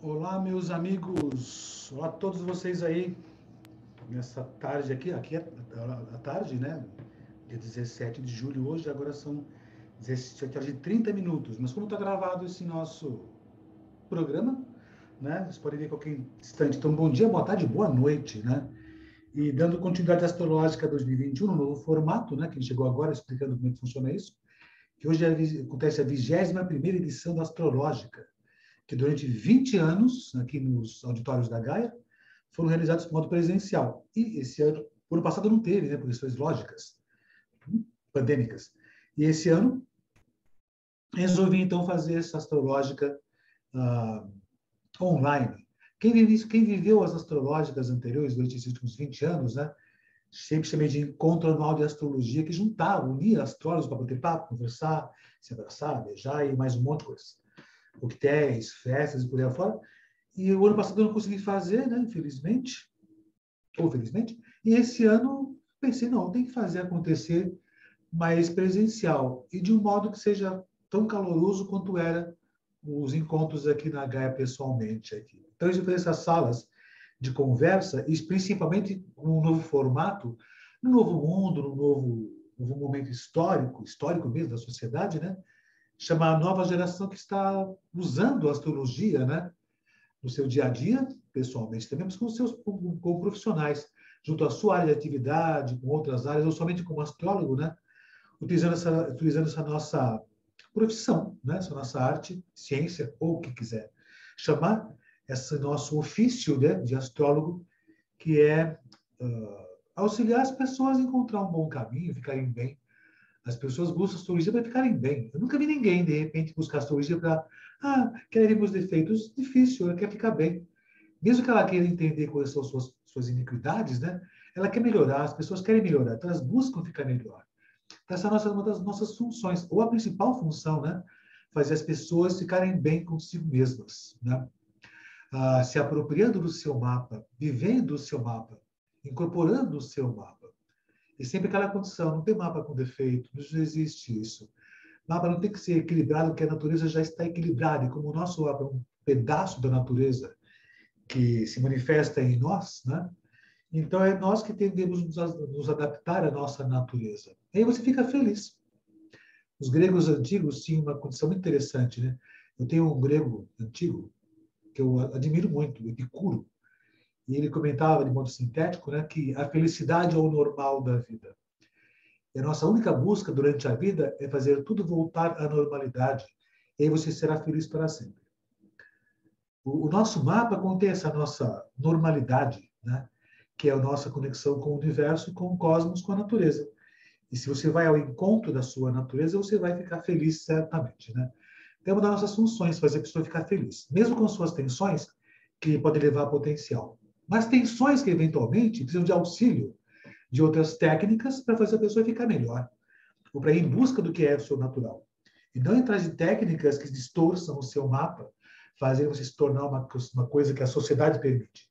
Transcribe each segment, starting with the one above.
Olá, meus amigos. Olá a todos vocês aí. Nessa tarde aqui, aqui é a tarde, né? Dia 17 de julho hoje, agora são 17 horas e 30 minutos. Mas como está gravado esse nosso programa, né? Vocês podem ver a qualquer instante. Então, bom dia, boa tarde, boa noite, né? E dando continuidade astrológica 2021, no novo formato, né? Que chegou agora explicando como é que funciona isso. Que hoje é, acontece a 21 primeira edição da Astrológica que durante 20 anos, aqui nos auditórios da Gaia, foram realizados de modo presencial. E esse ano, o ano passado não teve, né, por questões lógicas, pandêmicas. E esse ano, resolvi então fazer essa astrológica uh, online. Quem, vive, quem viveu as astrológicas anteriores durante esses últimos 20 anos, né, sempre chamei de encontro anual de astrologia, que juntava, unia astrólogos para bater papo, conversar, se abraçar, beijar e mais um monte de coisas coquetéis, festas e por aí afora. E o ano passado eu não consegui fazer, né, infelizmente, ou felizmente. E esse ano pensei, não, tem que fazer acontecer mais presencial e de um modo que seja tão caloroso quanto era os encontros aqui na Gaia pessoalmente. Aqui. Então, fez essas salas de conversa, e principalmente num novo formato, num novo mundo, num novo, novo momento histórico, histórico mesmo da sociedade, né? Chamar a nova geração que está usando a astrologia, né? No seu dia a dia, pessoalmente também, mas com seus com, com profissionais, junto à sua área de atividade, com outras áreas, ou somente como astrólogo, né? Utilizando essa, utilizando essa nossa profissão, né? Essa nossa arte, ciência, ou o que quiser. Chamar esse nosso ofício né, de astrólogo, que é uh, auxiliar as pessoas a encontrar um bom caminho, ficarem bem, as pessoas buscam astrologia para ficarem bem. Eu nunca vi ninguém, de repente, buscar astrologia para, ah, quer os defeitos. Difícil, ela quer ficar bem. Mesmo que ela queira entender quais são suas, suas iniquidades, né? ela quer melhorar, as pessoas querem melhorar, então elas buscam ficar melhor. Então, essa é uma das nossas funções, ou a principal função, né? Fazer as pessoas ficarem bem consigo mesmas, né? Ah, se apropriando do seu mapa, vivendo o seu mapa, incorporando o seu mapa. E sempre aquela condição, não tem mapa com defeito, não existe isso. Mapa não tem que ser equilibrado, porque a natureza já está equilibrada. E como o nosso mapa é um pedaço da natureza que se manifesta em nós, né? Então é nós que tendemos nos, nos adaptar à nossa natureza. Aí você fica feliz. Os gregos antigos tinham uma condição muito interessante, né? Eu tenho um grego antigo que eu admiro muito, Epicuro e ele comentava de modo sintético né, que a felicidade é o normal da vida. E a nossa única busca durante a vida é fazer tudo voltar à normalidade. E aí você será feliz para sempre. O, o nosso mapa contém essa nossa normalidade, né, que é a nossa conexão com o universo, com o cosmos, com a natureza. E se você vai ao encontro da sua natureza, você vai ficar feliz certamente. Né? Então, é uma das nossas funções, fazer a pessoa ficar feliz, mesmo com suas tensões, que pode levar a potencial mas tensões que eventualmente precisam de auxílio de outras técnicas para fazer a pessoa ficar melhor, ou para ir em busca do que é o seu natural. E não entrar de técnicas que distorçam o seu mapa, fazendo você se tornar uma, uma coisa que a sociedade permite.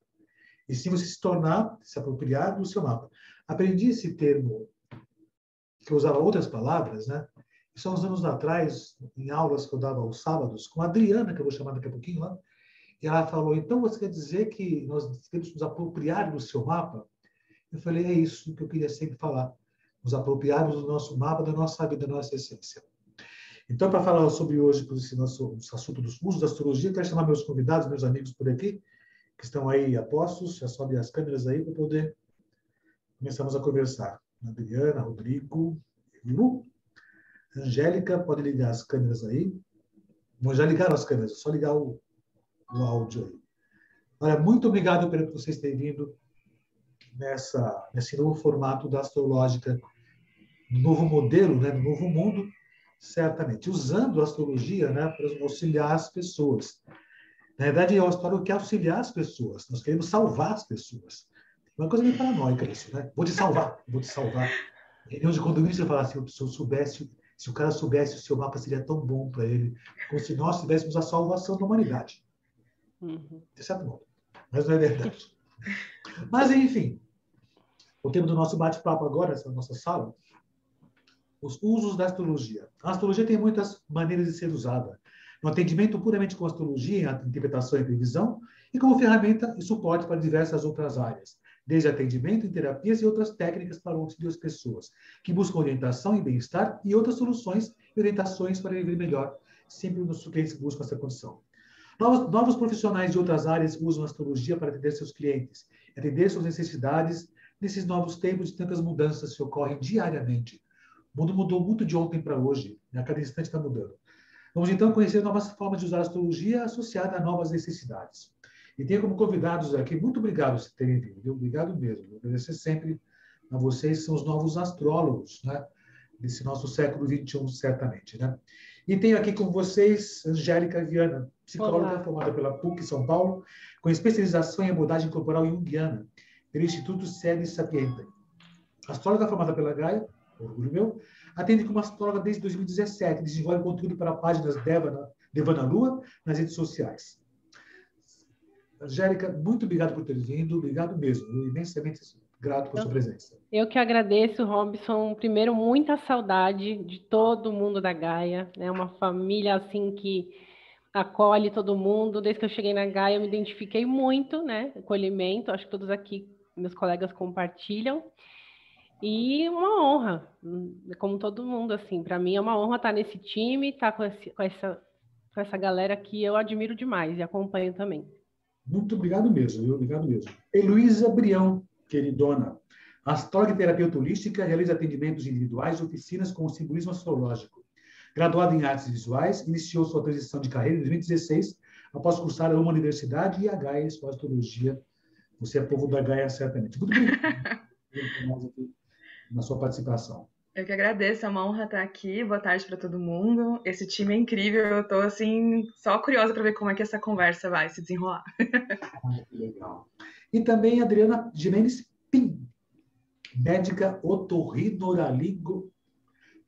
E sim você se tornar, se apropriar do seu mapa. Aprendi esse termo, que eu usava outras palavras, né? Isso há uns anos atrás, em aulas que eu dava aos sábados, com a Adriana, que eu vou chamar daqui a pouquinho lá, ela falou: então você quer dizer que nós temos que nos apropriar do seu mapa? Eu falei: é isso que eu queria sempre falar. Nos apropriarmos do nosso mapa, da nossa vida, da nossa essência. Então, para falar sobre hoje, esse nosso assunto dos usos da astrologia, quero chamar meus convidados, meus amigos por aqui, que estão aí apostos, já sobe as câmeras aí para poder começarmos a conversar. Adriana, Rodrigo, Lu, Angélica, pode ligar as câmeras aí. Bom, já ligaram as câmeras, é só ligar o, no áudio aí. Olha, muito obrigado por vocês terem vindo nessa, nesse novo formato da astrológica, no novo modelo, né, no novo mundo, certamente, usando a astrologia né, para auxiliar as pessoas. Na verdade, o astrólogo que quer auxiliar as pessoas, nós queremos salvar as pessoas. Uma coisa meio paranoica isso, né? Vou te salvar, vou te salvar. Reunião de condomínio, você fala assim, se eu soubesse, se o cara soubesse o seu mapa seria tão bom para ele, como se nós tivéssemos a salvação da humanidade. Uhum. De certo modo. Mas não é verdade. Mas, enfim, o tema do nosso bate-papo agora, essa nossa sala, os usos da astrologia. A astrologia tem muitas maneiras de ser usada. no atendimento puramente com astrologia, interpretação e previsão, e como ferramenta e suporte para diversas outras áreas, desde atendimento em terapias e outras técnicas para auxílio às pessoas, que buscam orientação e bem-estar e outras soluções e orientações para viver melhor, sempre nos clientes buscam essa condição. Novos, novos profissionais de outras áreas usam a astrologia para atender seus clientes, atender suas necessidades nesses novos tempos de tantas mudanças que ocorrem diariamente. O mundo mudou muito de ontem para hoje, e a cada instante está mudando. Vamos então conhecer novas formas de usar a astrologia associada a novas necessidades. E tenho como convidados aqui, muito obrigado por terem vindo, obrigado mesmo. Vou agradecer sempre a vocês, são os novos astrólogos, né? Desse nosso século XXI, certamente, né? E tenho aqui com vocês Angélica Viana, psicóloga Olá. formada pela PUC São Paulo, com especialização em abordagem corporal junguiana, pelo Instituto Sede Sapienta. Astróloga formada pela Gaia, orgulho meu, atende como astróloga desde 2017, desenvolve conteúdo para páginas Devana, Devana Lua nas redes sociais. Angélica, muito obrigado por ter vindo, obrigado mesmo, imensamente grato por sua presença. Eu que agradeço, Robson. Primeiro, muita saudade de todo mundo da Gaia, né? Uma família assim que acolhe todo mundo. Desde que eu cheguei na Gaia, eu me identifiquei muito, né? Acolhimento, acho que todos aqui, meus colegas compartilham. E uma honra, como todo mundo, assim, para mim é uma honra estar nesse time, estar com, esse, com, essa, com essa galera que eu admiro demais e acompanho também. Muito obrigado mesmo, viu? obrigado mesmo. Heloísa Brião, queridona. Astróloga e terapeuta holística, realiza atendimentos individuais e oficinas com o simbolismo astrológico. Graduada em artes visuais, iniciou sua transição de carreira em 2016, após cursar uma universidade e a Gaia sua astrologia. Você é povo da Gaia, certamente. Muito obrigado na sua participação. Eu que agradeço, é uma honra estar aqui. Boa tarde para todo mundo. Esse time é incrível. Eu estou assim só curiosa para ver como é que essa conversa vai se desenrolar. Ah, que legal. E também Adriana Jimenez Pim, médica otorrinolaringo,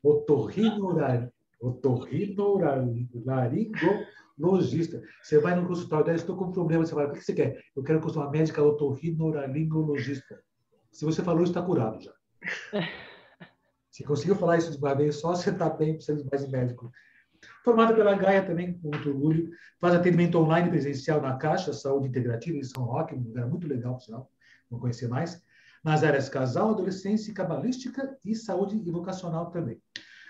otorrinolaringologista. Você vai no consultório dela, estou com problema, você vai, o que você quer? Eu quero consultar uma médica otorrinolaringologista. Se você falou, está curado já. Se conseguiu falar isso de uma vez só, você está bem, precisa de mais médico. Formada pela Gaia também, com muito orgulho. Faz atendimento online presencial na Caixa Saúde Integrativa em São Roque, um lugar muito legal, por sinal. Vou conhecer mais. Nas áreas casal, adolescência, cabalística e saúde e vocacional também.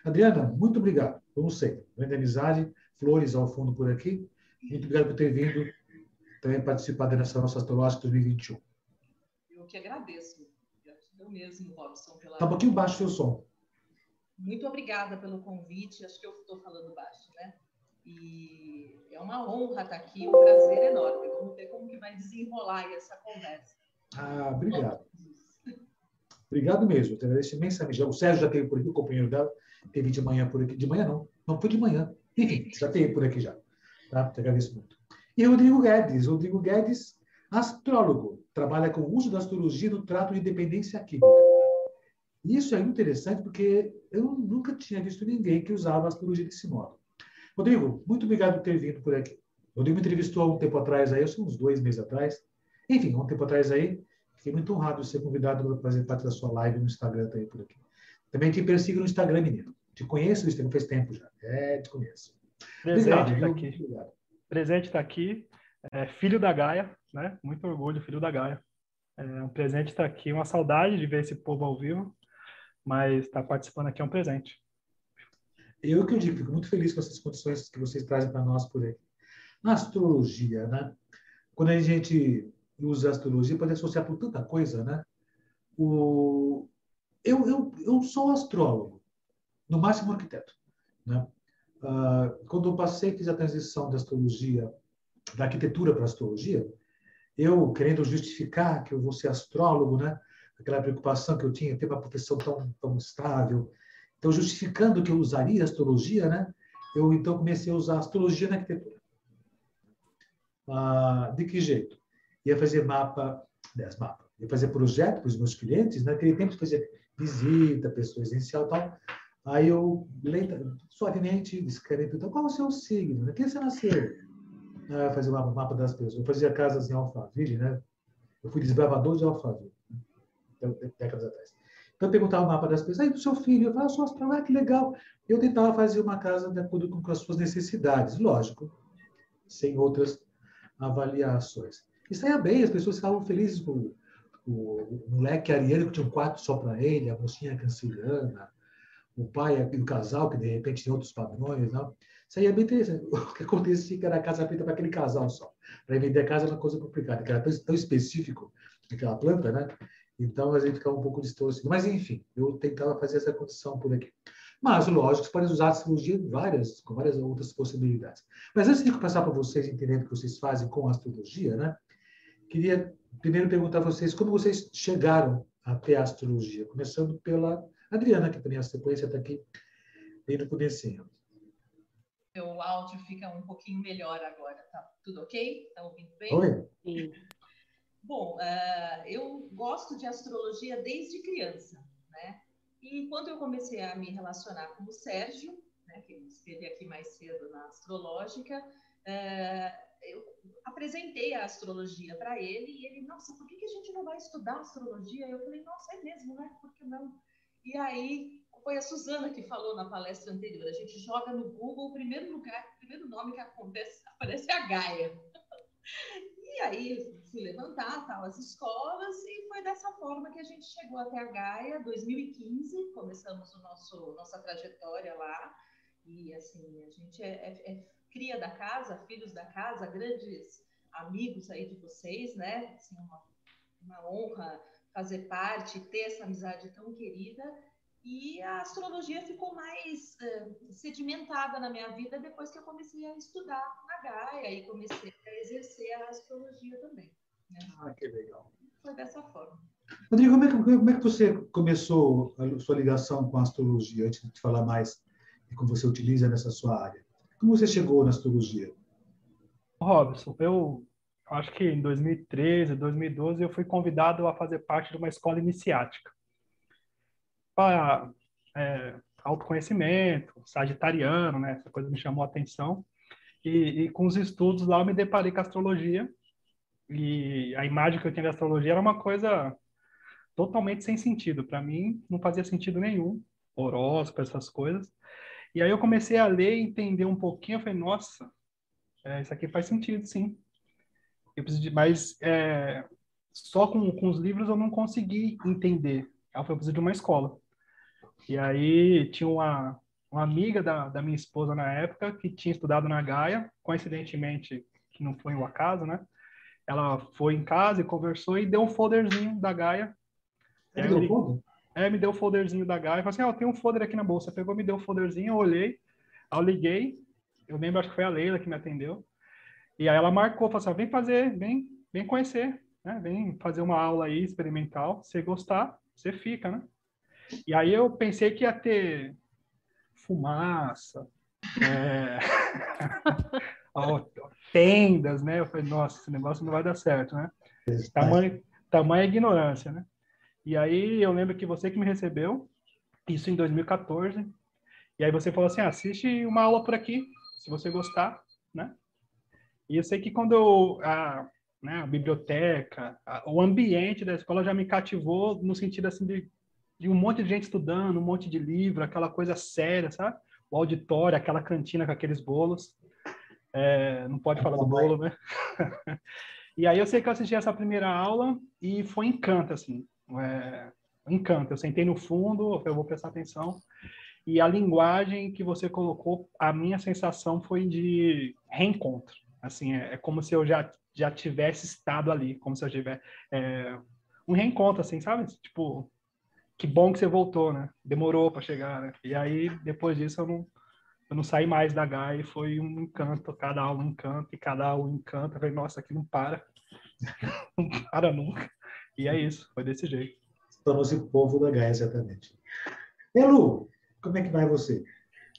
Adriana, muito obrigado. Como sei, grande amizade, flores ao fundo por aqui. Muito obrigado por ter vindo também participar dessa nossa astrológica 2021. Eu que agradeço. Eu mesmo, Robson, pela. Está um pouquinho baixo o seu som. Muito obrigada pelo convite. Acho que eu estou falando baixo, né? E é uma honra estar aqui, um prazer enorme. Vamos ver como que vai desenrolar essa conversa. Ah, obrigado. Obrigado mesmo. Eu agradeço imensamente. O Sérgio já teve por aqui, o companheiro dela, teve de manhã por aqui. De manhã não, não foi de manhã. Enfim, já teve por aqui já. Tá? Te agradeço muito. E Rodrigo Guedes. Rodrigo Guedes, astrólogo, trabalha com o uso da astrologia no trato de dependência química. Isso é interessante porque eu nunca tinha visto ninguém que usava a astrologia desse modo. Rodrigo, muito obrigado por ter vindo por aqui. Rodrigo me entrevistou há um tempo atrás, aí, uns dois meses atrás. Enfim, um tempo atrás aí, fiquei muito honrado de ser convidado para fazer parte da sua live no Instagram tá aí por aqui. Também te persigo no Instagram, menino. Te conheço, Instagram faz tempo já. É, te conheço. Presente está aqui. Obrigado. Presente está aqui. É, filho da Gaia, né? Muito orgulho, filho da Gaia. É, um presente está aqui, uma saudade de ver esse povo ao vivo mas estar tá participando aqui é um presente. Eu que eu digo, fico muito feliz com essas condições que vocês trazem para nós por aí. Na astrologia, né? Quando a gente usa a astrologia, pode associar por tanta coisa, né? O... Eu, eu, eu sou astrólogo, no máximo arquiteto, né? Uh, quando eu passei, fiz a transição da astrologia, da arquitetura para a astrologia, eu querendo justificar que eu vou ser astrólogo, né? Aquela preocupação que eu tinha, ter uma profissão tão, tão estável. Então, justificando que eu usaria astrologia, né? eu então comecei a usar astrologia na arquitetura. Ah, de que jeito? Ia fazer mapa, 10 mapas, ia fazer projeto para os meus clientes, naquele tempo fazia visita, pessoa essencial e tal. Aí eu, lenta, suavemente, discreto, então, qual é o seu signo? Né? Quem você nasceu? Ah, fazer mapa, mapa das pessoas. Eu fazia casas em Alphaville, né? Eu fui desbravador de Alphaville décadas atrás. Então eu perguntava o mapa das pessoas, aí do seu filho, eu falava, sou astrólogo, ah, que legal. Eu tentava fazer uma casa de acordo com as suas necessidades, lógico, sem outras avaliações. E saía bem, as pessoas ficavam felizes com o, o, o moleque ariano que tinha um quarto só para ele, a mocinha canceriana, o pai e o casal, que de repente tem outros padrões, não? Isso aí é bem interessante. O que acontecia é que era a casa feita para aquele casal só. Para vender a casa era uma coisa complicada, que era tão, tão específico aquela planta, né? Então a gente ficava um pouco distorcido. Mas enfim, eu tentava fazer essa condição por aqui. Mas, lógico, você pode usar a astrologia várias, com várias outras possibilidades. Mas antes de passar para vocês entenderem o que vocês fazem com a astrologia, né? Queria primeiro perguntar a vocês como vocês chegaram até a astrologia, começando pela Adriana, que também a sequência está aqui bem no comecinho. Meu áudio fica um pouquinho melhor agora, tá tudo ok? Está ouvindo bem? Oi? Sim. Bom, uh, eu gosto de astrologia desde criança, né? E quando eu comecei a me relacionar com o Sérgio, né, que esteve aqui mais cedo na astrológica, uh, eu apresentei a astrologia para ele e ele, nossa, por que, que a gente não vai estudar astrologia? Eu falei, nossa, é mesmo, né? Por que não? E aí foi a Suzana que falou na palestra anterior. A gente joga no Google o primeiro lugar, o primeiro nome que acontece, aparece a Gaia. E aí fui levantar tal, as escolas e foi dessa forma que a gente chegou até a Gaia, 2015, começamos o nosso nossa trajetória lá. E assim, a gente é, é, é cria da casa, filhos da casa, grandes amigos aí de vocês, né? Assim, uma, uma honra fazer parte, ter essa amizade tão querida. E a astrologia ficou mais uh, sedimentada na minha vida depois que eu comecei a estudar na Gaia e comecei a exercer a astrologia também. Né? Ah, que legal. Foi dessa forma. Rodrigo, como é, que, como é que você começou a sua ligação com a astrologia, antes de falar mais de como você utiliza nessa sua área? Como você chegou na astrologia? Robson, eu acho que em 2013, 2012, eu fui convidado a fazer parte de uma escola iniciática para é, autoconhecimento, sagitariano, né? Essa coisa me chamou a atenção. E, e, com os estudos lá eu me deparei com a astrologia e a imagem que eu tinha da astrologia era uma coisa totalmente sem sentido. Para mim, não fazia sentido nenhum, horóscopo, essas coisas. E aí eu comecei a ler e entender um pouquinho. Eu falei, nossa, é, isso aqui faz sentido, sim. Eu preciso de, é, só com, com os livros eu não consegui entender. Eu falei, eu preciso de uma escola. E aí tinha uma, uma amiga da, da minha esposa na época que tinha estudado na Gaia, coincidentemente, que não foi um acaso, né? Ela foi em casa e conversou e deu um folderzinho da Gaia. Você deu folder? É, me deu o folderzinho da Gaia. Falei assim, ó, oh, tem um folder aqui na bolsa. Pegou, me deu o folderzinho, eu olhei, eu liguei. Eu lembro, acho que foi a Leila que me atendeu. E aí ela marcou, falou assim, vem fazer, vem, vem conhecer, né? Vem fazer uma aula aí experimental. Se gostar, você fica, né? E aí eu pensei que ia ter fumaça, é... tendas, né? Eu falei, nossa, esse negócio não vai dar certo, né? Tamanho, tamanha ignorância, né? E aí eu lembro que você que me recebeu, isso em 2014, e aí você falou assim, ah, assiste uma aula por aqui, se você gostar, né? E eu sei que quando eu, a, né, a biblioteca, a, o ambiente da escola já me cativou no sentido assim de, de um monte de gente estudando, um monte de livro, aquela coisa séria, sabe? O auditório, aquela cantina com aqueles bolos. É, não pode falar do bolo, né? e aí eu sei que eu assisti essa primeira aula e foi encanto, assim é, encanto. Eu sentei no fundo, eu vou prestar atenção. E a linguagem que você colocou, a minha sensação foi de reencontro. Assim, é, é como se eu já já tivesse estado ali, como se eu tivesse é, um reencontro, assim, sabe? Tipo, que bom que você voltou, né? Demorou para chegar, né? E aí depois disso eu não eu não saí mais da GAI, foi um encanto, cada aula um encanto, e cada aula um encanto. Eu falei, nossa, aqui não para, não para nunca. E é isso, foi desse jeito. Tornou-se povo da Gaia, exatamente. Elu, como é que vai você?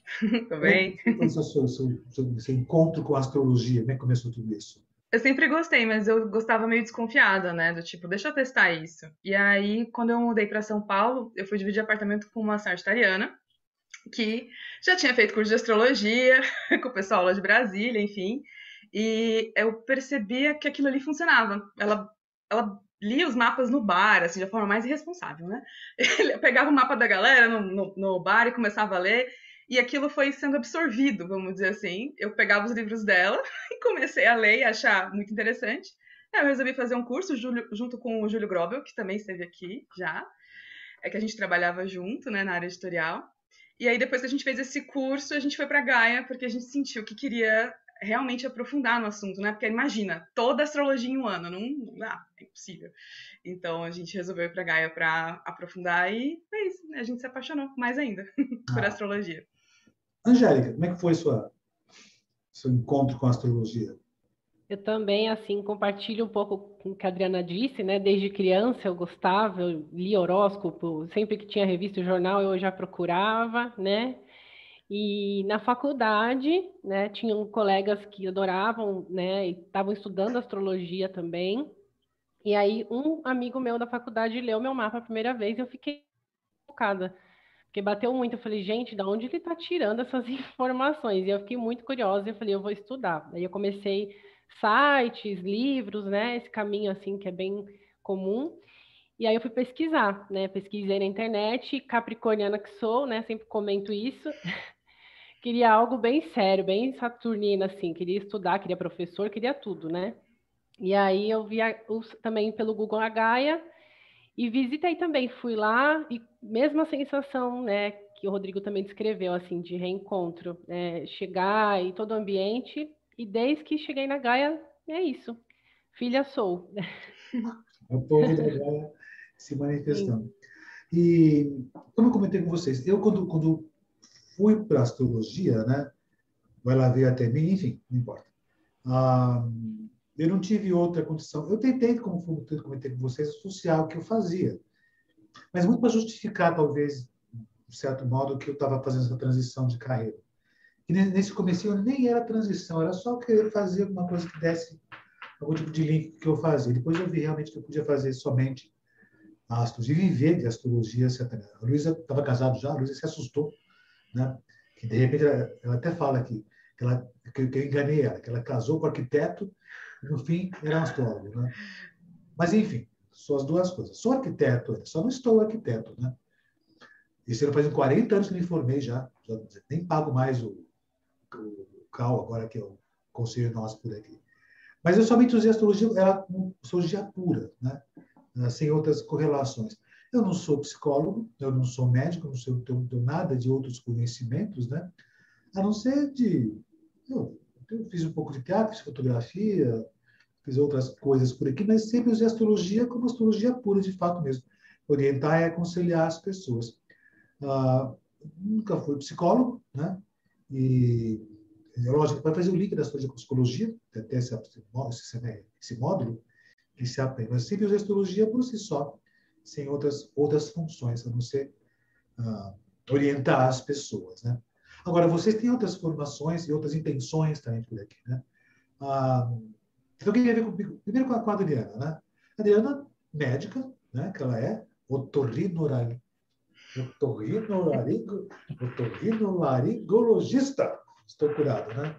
Tudo bem. Como foi o seu, seu, seu, seu, encontro com a astrologia? Como é que começou tudo isso? Eu sempre gostei, mas eu gostava meio desconfiada, né? Do tipo, deixa eu testar isso. E aí, quando eu mudei para São Paulo, eu fui dividir apartamento com uma sagitariana, que já tinha feito curso de astrologia, com o pessoal lá de Brasília, enfim. E eu percebia que aquilo ali funcionava. Ela, ela lia os mapas no bar, assim, de forma mais irresponsável, né? Ele pegava o mapa da galera no, no, no bar e começava a ler, e aquilo foi sendo absorvido, vamos dizer assim. Eu pegava os livros dela e comecei a ler e achar muito interessante. Eu resolvi fazer um curso junto com o Júlio Grobel, que também esteve aqui já. É que a gente trabalhava junto, né, na área editorial. E aí, depois que a gente fez esse curso, a gente foi para Gaia, porque a gente sentiu que queria realmente aprofundar no assunto, né? Porque imagina, toda astrologia em um ano, não, não dá, é impossível. Então a gente resolveu ir para Gaia para aprofundar e é isso, né? a gente se apaixonou mais ainda por ah. astrologia. Angélica, como é que foi sua seu encontro com a astrologia? Eu também, assim, compartilho um pouco com o que a Adriana disse, né? Desde criança eu gostava, eu li horóscopo, sempre que tinha revista e jornal eu já procurava, né? E na faculdade, né, tinham colegas que adoravam, né, e estavam estudando astrologia também. E aí um amigo meu da faculdade leu meu mapa a primeira vez e eu fiquei focada. Porque bateu muito, eu falei, gente, da onde ele está tirando essas informações? E eu fiquei muito curiosa, e eu falei, eu vou estudar. Aí eu comecei sites, livros, né, esse caminho assim que é bem comum. E aí eu fui pesquisar, né? Pesquisei na internet, capricorniana que sou, né? Sempre comento isso. queria algo bem sério, bem saturnina, assim, queria estudar, queria professor, queria tudo, né? E aí eu vi também pelo Google a Gaia e visitei também, fui lá e mesma sensação, né, que o Rodrigo também descreveu, assim, de reencontro, né? chegar e todo o ambiente, e desde que cheguei na Gaia, é isso, filha sou. O povo da Gaia se manifestando. Sim. E, como eu comentei com vocês, eu quando, quando fui para astrologia, né? Ela veio até mim, enfim, não importa. Ah, eu não tive outra condição. Eu tentei, como comentei com vocês, associar o que eu fazia, mas muito para justificar, talvez, de certo modo, que eu estava fazendo essa transição de carreira. E nesse começo nem era transição, era só querer fazer alguma coisa que desse algum tipo de link que eu fazia. Depois eu vi realmente que eu podia fazer somente astros e viver de astrologia. A Luísa estava casada já, a Luísa se assustou né? Que de repente ela, ela até fala que, ela, que, eu enganei ela, que ela casou com o arquiteto no fim era um astrólogo, né? Mas enfim, são as duas coisas. Sou arquiteto, só não estou arquiteto, né? Isso ano faz 40 anos que me formei já, já nem pago mais o, o, CAL agora que é o conselho nosso por aqui. Mas eu somente usei astrologia, era astrologia pura, né? sem outras correlações. Eu não sou psicólogo, eu não sou médico, não sei tenho, tenho nada de outros conhecimentos, né? A não ser de. Eu, eu fiz um pouco de teatro, fiz fotografia, fiz outras coisas por aqui, mas sempre usei astrologia como astrologia pura, de fato mesmo. Orientar e aconselhar as pessoas. Ah, nunca fui psicólogo, né? E, é lógico, vai fazer o link da astrologia com psicologia, até esse, esse, esse módulo que se aprende. Mas sempre usei astrologia por si só sem outras, outras funções, a não ser uh, orientar as pessoas. Né? Agora, vocês têm outras formações e outras intenções também por aqui. Né? Uh, então, eu queria ver comigo, primeiro com a, com a Adriana. Né? A Adriana, médica, né, que ela é otorrinolaringologista. Estou curado, né?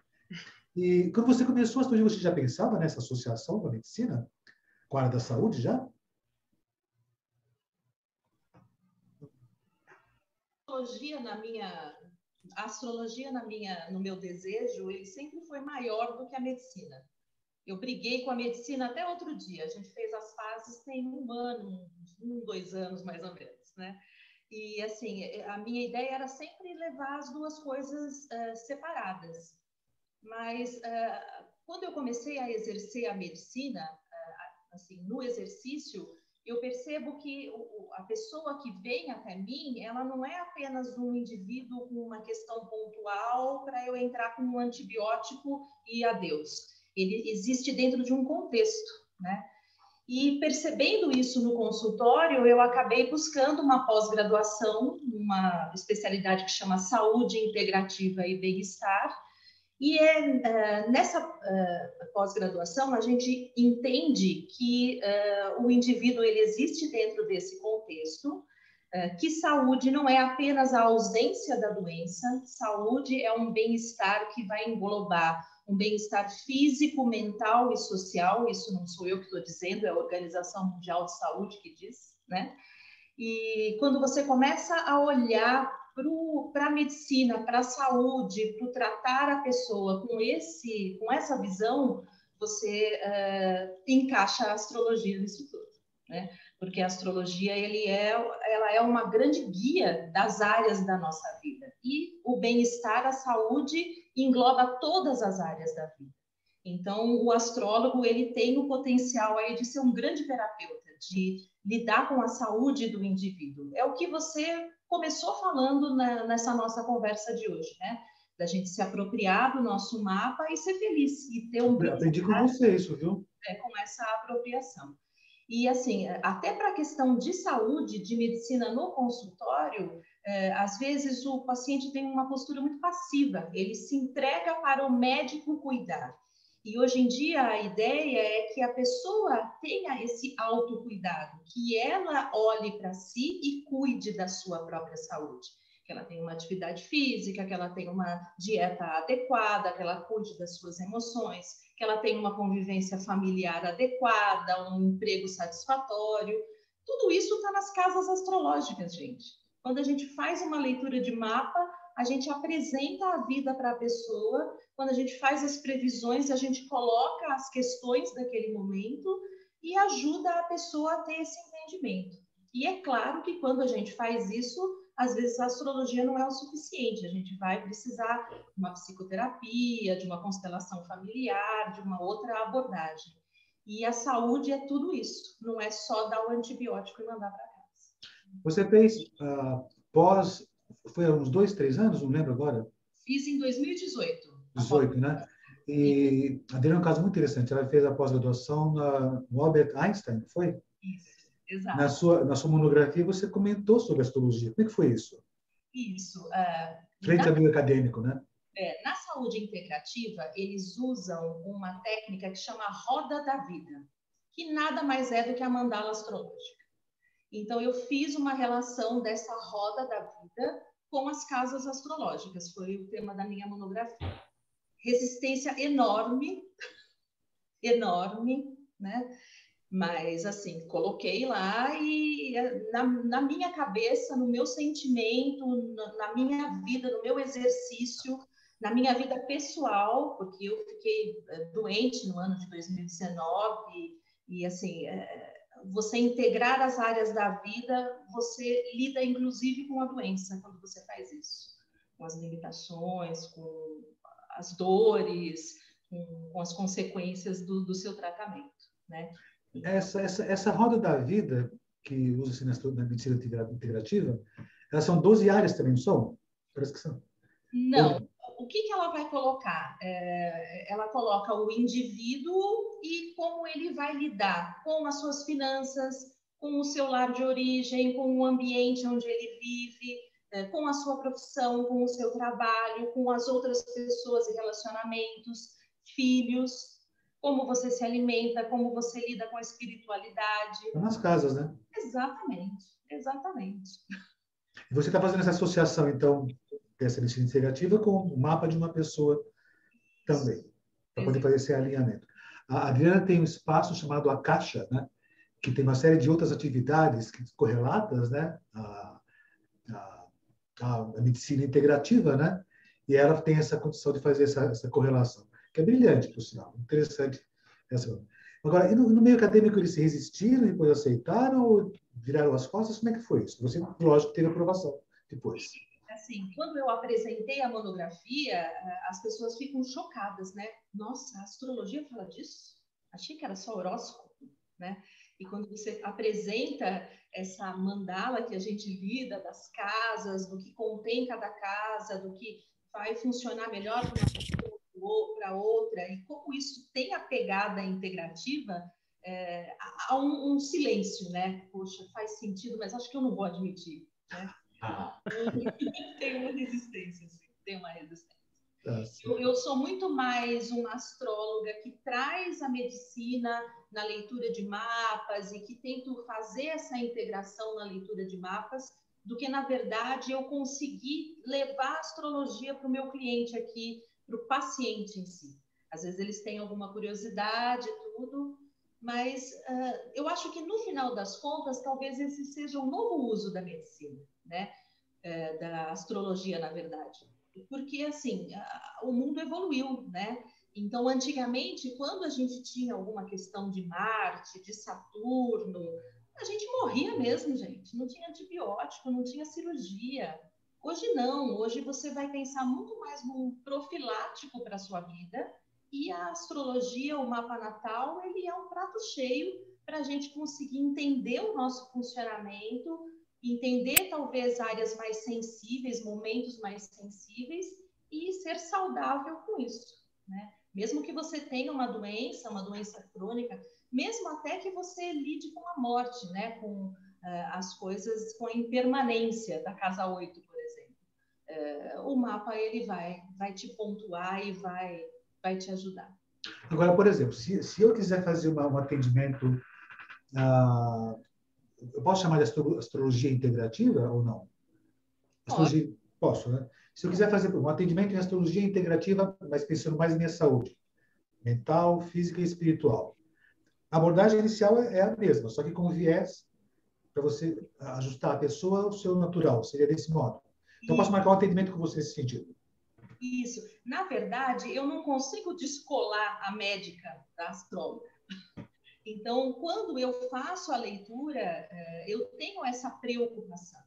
E quando você começou a estudar, você já pensava nessa associação com a medicina? Com a área da saúde já? astrologia na minha a astrologia na minha no meu desejo ele sempre foi maior do que a medicina. Eu briguei com a medicina até outro dia. A gente fez as fases tem um ano um dois anos mais ou menos né? E assim a minha ideia era sempre levar as duas coisas uh, separadas. Mas uh, quando eu comecei a exercer a medicina uh, assim no exercício eu percebo que a pessoa que vem até mim, ela não é apenas um indivíduo com uma questão pontual para eu entrar com um antibiótico e adeus. Ele existe dentro de um contexto, né? E percebendo isso no consultório, eu acabei buscando uma pós-graduação, uma especialidade que chama Saúde Integrativa e Bem-Estar, e é, uh, nessa uh, pós-graduação a gente entende que uh, o indivíduo ele existe dentro desse contexto, que saúde não é apenas a ausência da doença, saúde é um bem-estar que vai englobar um bem-estar físico, mental e social. Isso não sou eu que estou dizendo, é a Organização Mundial de Saúde que diz, né? E quando você começa a olhar para a medicina, para a saúde, para tratar a pessoa com esse, com essa visão, você uh, encaixa a astrologia nisso tudo, né? Porque a astrologia ele é, ela é uma grande guia das áreas da nossa vida e o bem-estar, a saúde engloba todas as áreas da vida. Então, o astrólogo ele tem o potencial aí de ser um grande terapeuta, de lidar com a saúde do indivíduo. É o que você começou falando na, nessa nossa conversa de hoje, né? Da gente se apropriar do nosso mapa e ser feliz e ter um. Eu aprendi com você isso, viu? É, com essa apropriação. E assim, até para a questão de saúde, de medicina no consultório, é, às vezes o paciente tem uma postura muito passiva, ele se entrega para o médico cuidar. E hoje em dia a ideia é que a pessoa tenha esse autocuidado, que ela olhe para si e cuide da sua própria saúde. Que ela tenha uma atividade física, que ela tenha uma dieta adequada, que ela cuide das suas emoções, que ela tenha uma convivência familiar adequada, um emprego satisfatório. Tudo isso está nas casas astrológicas, gente. Quando a gente faz uma leitura de mapa, a gente apresenta a vida para a pessoa quando a gente faz as previsões, a gente coloca as questões daquele momento e ajuda a pessoa a ter esse entendimento. E é claro que quando a gente faz isso, às vezes a astrologia não é o suficiente, a gente vai precisar de uma psicoterapia, de uma constelação familiar, de uma outra abordagem. E a saúde é tudo isso, não é só dar o antibiótico e mandar para casa. Você fez uh, pós, foi há uns dois, três anos, não lembro agora? Fiz em 2018. 18, né? E a Adriana é um caso muito interessante. Ela fez a pós-graduação no Albert Einstein, foi? Isso, exato. Na sua, na sua monografia, você comentou sobre astrologia. Como é que foi isso? Isso. Uh, Frente ao meio acadêmico, né? É, na saúde integrativa, eles usam uma técnica que chama roda da vida, que nada mais é do que a mandala astrológica. Então, eu fiz uma relação dessa roda da vida com as casas astrológicas, foi o tema da minha monografia resistência enorme, enorme, né? Mas, assim, coloquei lá e na, na minha cabeça, no meu sentimento, na, na, minha vida, no meu exercício, na minha vida pessoal, porque eu fiquei eh, doente no ano de 2019 e, e assim, é, você integrar as áreas da vida, você lida inclusive com a doença quando você faz isso, com as limitações, com as dores, com, com as consequências do, do, seu tratamento, né? Essa, essa, essa roda da vida que usa-se na medicina integrativa, elas são 12 áreas também, não são? Parece que são. Não. O que, que ela vai colocar? É, ela coloca o indivíduo e como ele vai lidar com as suas finanças, com o seu lar de origem, com o ambiente onde ele vive, é, com a sua profissão, com o seu trabalho, com as outras pessoas e relacionamentos, filhos, como você se alimenta, como você lida com a espiritualidade. Nas casas, né? Exatamente, exatamente. Você está fazendo essa associação, então, dessa medicina integrativa com o mapa de uma pessoa também, para poder fazer esse alinhamento. A Adriana tem um espaço chamado A Caixa, né? que tem uma série de outras atividades correlatas, né? A, a a, a, medicina integrativa, né? E ela tem essa condição de fazer essa, essa correlação, que é brilhante, por sinal, interessante. Essa. Agora, no, no, meio acadêmico eles se resistiram e depois aceitaram ou viraram as costas? Como é que foi isso? Você, lógico, teve aprovação depois. Assim, quando eu apresentei a monografia, eh, as pessoas ficam chocadas, né? Nossa, a astrologia fala disso? Achei que era só horóscopo, né? E quando você apresenta essa mandala que a gente lida das casas, do que contém cada casa, do que vai funcionar melhor para outra, e como isso tem a pegada integrativa, é, há um, um, silêncio, né? Poxa, faz sentido, mas acho que eu não vou admitir. Né? Ah. tem uma resistência, assim, tem uma resistência. Tá eu, eu, sou muito mais uma astróloga que traz a medicina na leitura de mapas e que tento fazer essa integração na leitura de mapas, do que, na verdade, eu conseguir levar a astrologia para o meu cliente aqui, para o paciente em si. Às vezes eles têm alguma curiosidade, tudo, mas uh, eu acho que no final das contas, talvez esse seja um novo uso da medicina, né? Uh, da astrologia, na verdade. Porque, assim, uh, o mundo evoluiu, né? Então, antigamente, quando a gente tinha alguma questão de Marte, de Saturno, a gente morria mesmo, gente. Não tinha antibiótico, não tinha cirurgia. Hoje não. Hoje você vai pensar muito mais num profilático para a sua vida. E a astrologia, o mapa natal, ele é um prato cheio para a gente conseguir entender o nosso funcionamento, entender talvez áreas mais sensíveis, momentos mais sensíveis e ser saudável com isso, né? Mesmo que você tenha uma doença, uma doença crônica, mesmo até que você lide com a morte, né? com uh, as coisas, com a impermanência da casa 8, por exemplo. Uh, o mapa ele vai, vai te pontuar e vai, vai te ajudar. Agora, por exemplo, se, se eu quiser fazer uma, um atendimento, uh, eu posso chamar de astrologia integrativa ou não? Astrologia, posso, né? Se eu quiser fazer um atendimento em astrologia integrativa, mas pensando mais em minha saúde, mental, física e espiritual, a abordagem inicial é, é a mesma, só que com viés para você ajustar a pessoa ao seu natural, seria desse modo. Então, posso marcar um atendimento com você nesse sentido. Isso. Na verdade, eu não consigo descolar a médica da astróloga. Então, quando eu faço a leitura, eh, eu tenho essa preocupação.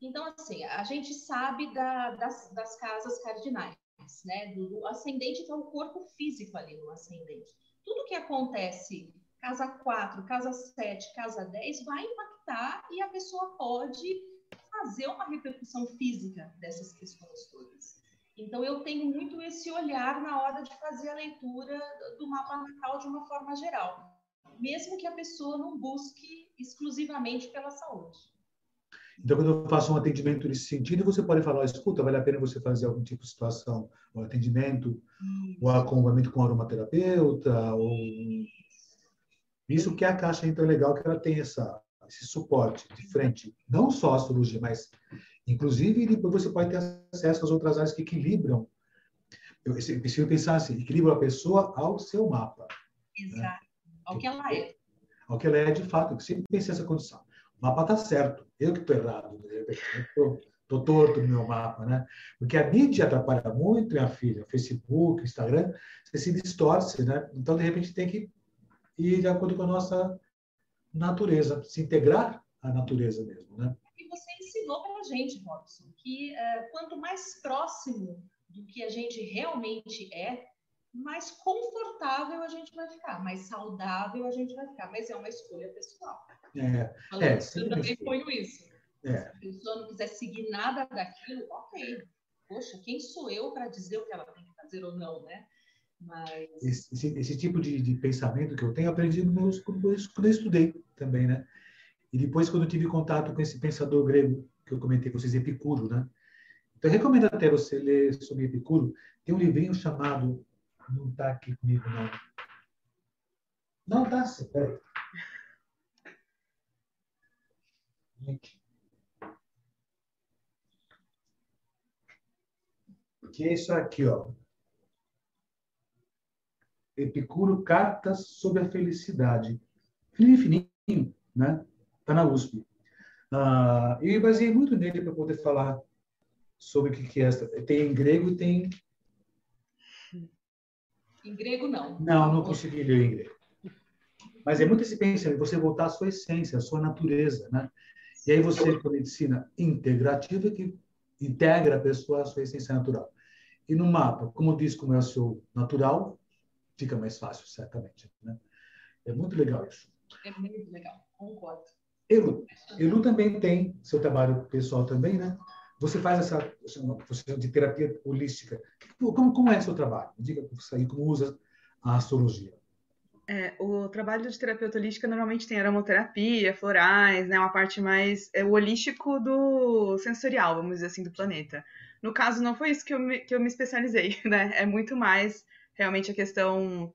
Então, assim, a gente sabe da, das, das, casas cardinais, né? Do ascendente está o corpo físico ali no ascendente. Tudo que acontece, casa 4, casa 7, casa 10, vai impactar e a pessoa pode fazer uma repercussão física dessas questões todas. Então, eu tenho muito esse olhar na hora de fazer a leitura do mapa natal de uma forma geral, mesmo que a pessoa não busque exclusivamente pela saúde. Então, quando eu faço um atendimento nesse sentido, você pode falar, escuta, vale a pena você fazer algum tipo de situação, um atendimento, ou acompanhamento com aromaterapeuta, ou... Isso que é a caixa, então, é legal que ela tem essa, esse suporte de frente, não só a astrologia, mas, inclusive, você pode ter acesso às outras áreas que equilibram. Eu preciso pensar assim, equilibram a pessoa ao seu mapa. Exato, né? ao que ela é. Ao que ela é, de fato, eu sempre pensei essa condição. O mapa está certo, eu que estou errado, de repente, estou torto no meu mapa, né? Porque a mídia atrapalha muito, minha filha, Facebook, Instagram, você se distorce, né? Então, de repente, tem que ir de acordo com a nossa natureza, se integrar à natureza mesmo, né? Ensinou para a gente, Robson, que uh, quanto mais próximo do que a gente realmente é, mais confortável a gente vai ficar, mais saudável a gente vai ficar, mas é uma escolha pessoal. É, é eu também ponho isso. É. Se a pessoa não quiser seguir nada daquilo, ok. Poxa, quem sou eu para dizer o que ela tem que fazer ou não, né? Mas... Esse, esse tipo de, de, pensamento que eu tenho, aprendi no meus, quando eu estudei também, né? E depois, quando eu tive contato com esse pensador grego que eu comentei com vocês, Epicuro, né? Então, eu recomendo até você ler sobre Epicuro. Tem um livrinho chamado... Não está aqui comigo, não. Não está, peraí. Que é isso aqui, ó. Epicuro Cartas sobre a Felicidade. Fininho, fininho, né? Está na USP. Ah, e baseei muito nele para poder falar sobre o que, que é essa. Tem em grego e tem. Em grego, não. Não, não consegui ler em grego. Mas é muito esse pensamento, você voltar à sua essência, à sua natureza, né? E aí você, com a medicina integrativa, que integra a pessoa à sua essência natural. E no mapa, como diz como é o seu natural, fica mais fácil, certamente. Né? É muito legal isso. É muito legal, concordo. Elu, Elu também tem seu trabalho pessoal também, né? Você faz essa você de terapia holística. Como, como é seu trabalho? Diga aí como usa a astrologia. É, o trabalho de terapeuta holística normalmente tem aromaterapia, florais, né, uma parte mais é, o holístico do sensorial, vamos dizer assim, do planeta. No caso, não foi isso que eu me, que eu me especializei, né? É muito mais realmente a questão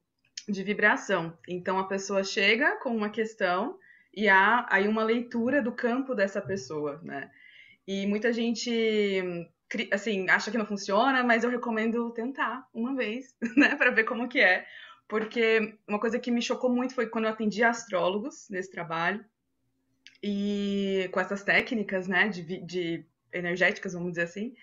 de vibração. Então a pessoa chega com uma questão e há aí uma leitura do campo dessa pessoa, né? E muita gente assim, acha que não funciona, mas eu recomendo tentar uma vez, né, para ver como que é. Porque uma coisa que me chocou muito foi quando eu atendi astrólogos nesse trabalho e com essas técnicas, né, de, de energéticas, vamos dizer assim.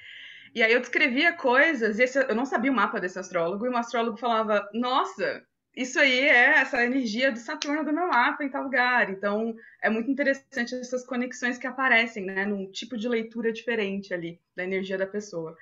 E aí eu descrevia coisas, e esse, eu não sabia o mapa desse astrólogo, e o astrólogo falava: Nossa, isso aí é essa energia de Saturno do meu mapa em tal lugar. Então, é muito interessante essas conexões que aparecem, né, num tipo de leitura diferente ali da energia da pessoa.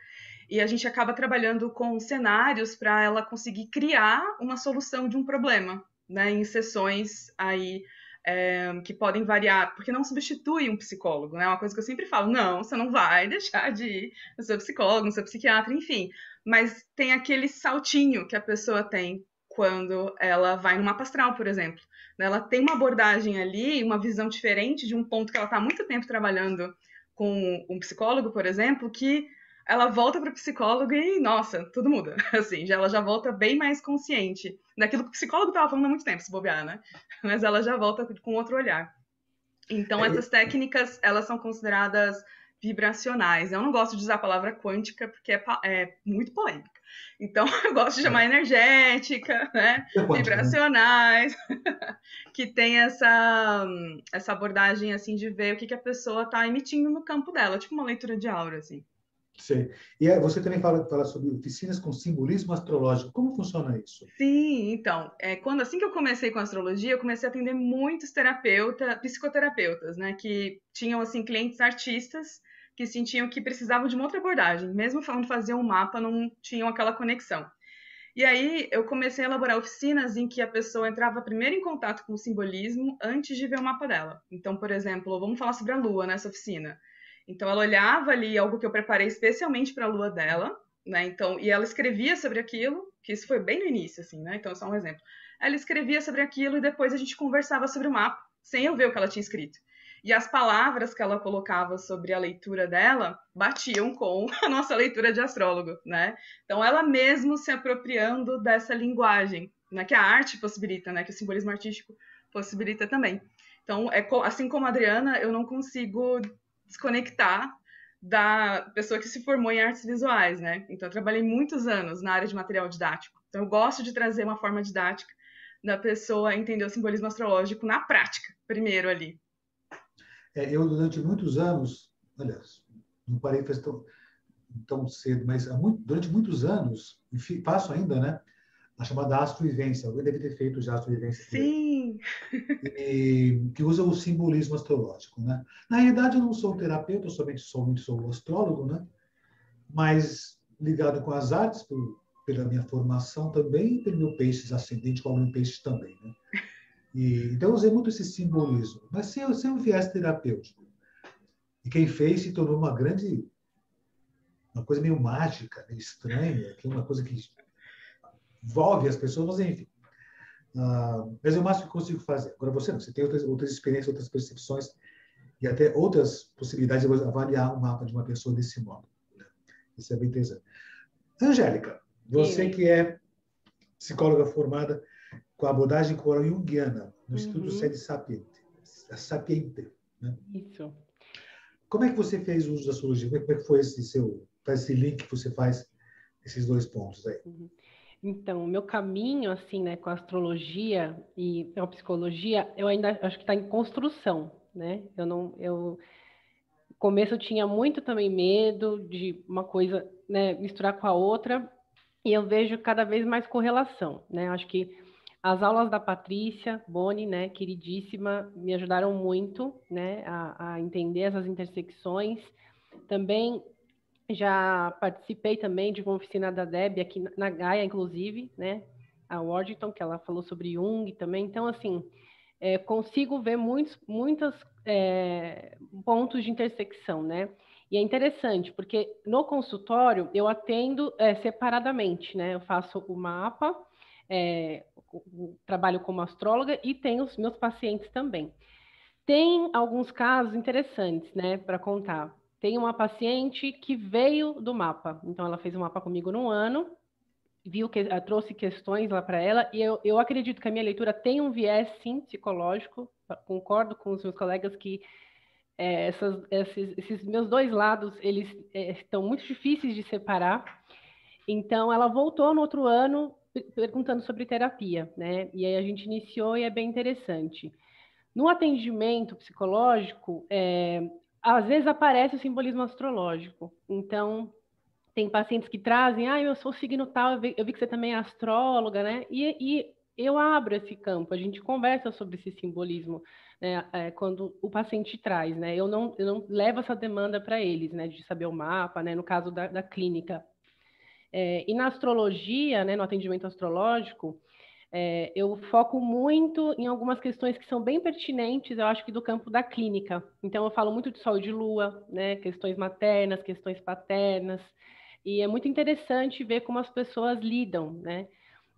E a gente acaba trabalhando com cenários para ela conseguir criar uma solução de um problema, né, em sessões aí é, que podem variar, porque não substitui um psicólogo, né? Uma coisa que eu sempre falo, não, você não vai deixar de ir no seu psicólogo, no seu psiquiatra, enfim. Mas tem aquele saltinho que a pessoa tem quando ela vai no mapa astral, por exemplo. Ela tem uma abordagem ali, uma visão diferente de um ponto que ela está há muito tempo trabalhando com um psicólogo, por exemplo, que ela volta para o psicólogo e, nossa, tudo muda. Assim, já, ela já volta bem mais consciente daquilo que o psicólogo estava falando há muito tempo, se bobear, né? Mas ela já volta com outro olhar. Então, é, essas técnicas, elas são consideradas vibracionais. Eu não gosto de usar a palavra quântica porque é, é muito polêmica. Então, eu gosto de chamar é. energética, né? É quântica, né? vibracionais, né? que tem essa, essa abordagem, assim, de ver o que, que a pessoa está emitindo no campo dela, tipo uma leitura de aura, assim. Sim. E você também fala, fala sobre oficinas com simbolismo astrológico. Como funciona isso? Sim, então, é, quando assim que eu comecei com astrologia, eu comecei a atender muitos terapeutas, psicoterapeutas, né, que tinham assim clientes artistas que sentiam que precisavam de uma outra abordagem, mesmo falando fazer um mapa, não tinham aquela conexão. E aí eu comecei a elaborar oficinas em que a pessoa entrava primeiro em contato com o simbolismo antes de ver o mapa dela. Então, por exemplo, vamos falar sobre a lua nessa oficina. Então ela olhava ali algo que eu preparei especialmente para a lua dela, né? Então, e ela escrevia sobre aquilo, que isso foi bem no início assim, né? Então, só um exemplo. Ela escrevia sobre aquilo e depois a gente conversava sobre o mapa, sem eu ver o que ela tinha escrito. E as palavras que ela colocava sobre a leitura dela batiam com a nossa leitura de astrólogo, né? Então ela mesmo se apropriando dessa linguagem, né, que a arte possibilita, né, que o simbolismo artístico possibilita também. Então, é assim como a Adriana, eu não consigo desconectar da pessoa que se formou em artes visuais, né? Então, eu trabalhei muitos anos na área de material didático. Então, eu gosto de trazer uma forma didática da pessoa entender o simbolismo astrológico na prática, primeiro ali. É, eu, durante muitos anos, aliás, não parei faz tão, tão cedo, mas muito, durante muitos anos, enfim, faço ainda, né? A chamada astrovivência. Alguém deve ter feito já astrovivência. Sim! E, que usa o simbolismo astrológico, né? Na realidade, eu não sou terapeuta, eu somente, somente sou astrólogo, né? Mas ligado com as artes, por, pela minha formação também, e pelo meu peixe ascendente, como meu peixe também, né? E, então, usei muito esse simbolismo. Mas sem, sem um viés terapêutico. E quem fez se tornou uma grande... Uma coisa meio mágica, meio estranha, que é uma coisa que envolve as pessoas, mas enfim. Uh, mas é o máximo que consigo fazer. Agora você não, você tem outras, outras experiências, outras percepções e até outras possibilidades de avaliar um mapa de uma pessoa desse modo. Né? Isso é bem interessante. Angélica, você que é psicóloga formada com a abordagem coral junguiana no uhum. Instituto Sede Sapiente, Sapiente né? Isso. Como é que você fez uso da astrologia? Como é que foi esse seu, esse link que você faz esses dois pontos aí? Uhum. Então, o meu caminho, assim, né, com a astrologia e a psicologia, eu ainda acho que está em construção, né? Eu não, eu, no começo eu tinha muito também medo de uma coisa, né, misturar com a outra, e eu vejo cada vez mais correlação, né? Acho que as aulas da Patrícia Boni, né, queridíssima, me ajudaram muito, né, a, a entender essas intersecções. Também já participei também de uma oficina da Deb aqui na Gaia, inclusive, né? A Washington, que ela falou sobre Jung também. Então, assim, é, consigo ver muitos muitos é, pontos de intersecção, né? E é interessante, porque no consultório eu atendo é, separadamente, né? Eu faço o mapa, é, trabalho como astróloga e tenho os meus pacientes também. Tem alguns casos interessantes, né, para contar. Tem uma paciente que veio do mapa. Então, ela fez um mapa comigo num ano, viu que eh, trouxe questões lá para ela, e eu, eu acredito que a minha leitura tem um viés, sim, psicológico. Concordo com os meus colegas que é, essas, esses, esses, meus dois lados, eles é, estão muito difíceis de separar. Então, ela voltou no outro ano perguntando sobre terapia, né? E aí a gente iniciou e é bem interessante. No atendimento psicológico, é, às vezes aparece o simbolismo astrológico. Então, tem pacientes que trazem, ah, eu sou signo tal, eu vi, eu vi que você também é astróloga, né? E, e, eu abro esse campo, a gente conversa sobre esse simbolismo, né? É, quando o paciente traz, né? Eu não, eu não levo essa demanda para eles, né? De saber o mapa, né? No caso da, da clínica. É, e na astrologia, né? No atendimento astrológico, é, eu foco muito em algumas questões que são bem pertinentes, eu acho que do campo da clínica. Então, eu falo muito de sol e de lua, né, questões maternas, questões paternas, e é muito interessante ver como as pessoas lidam, né?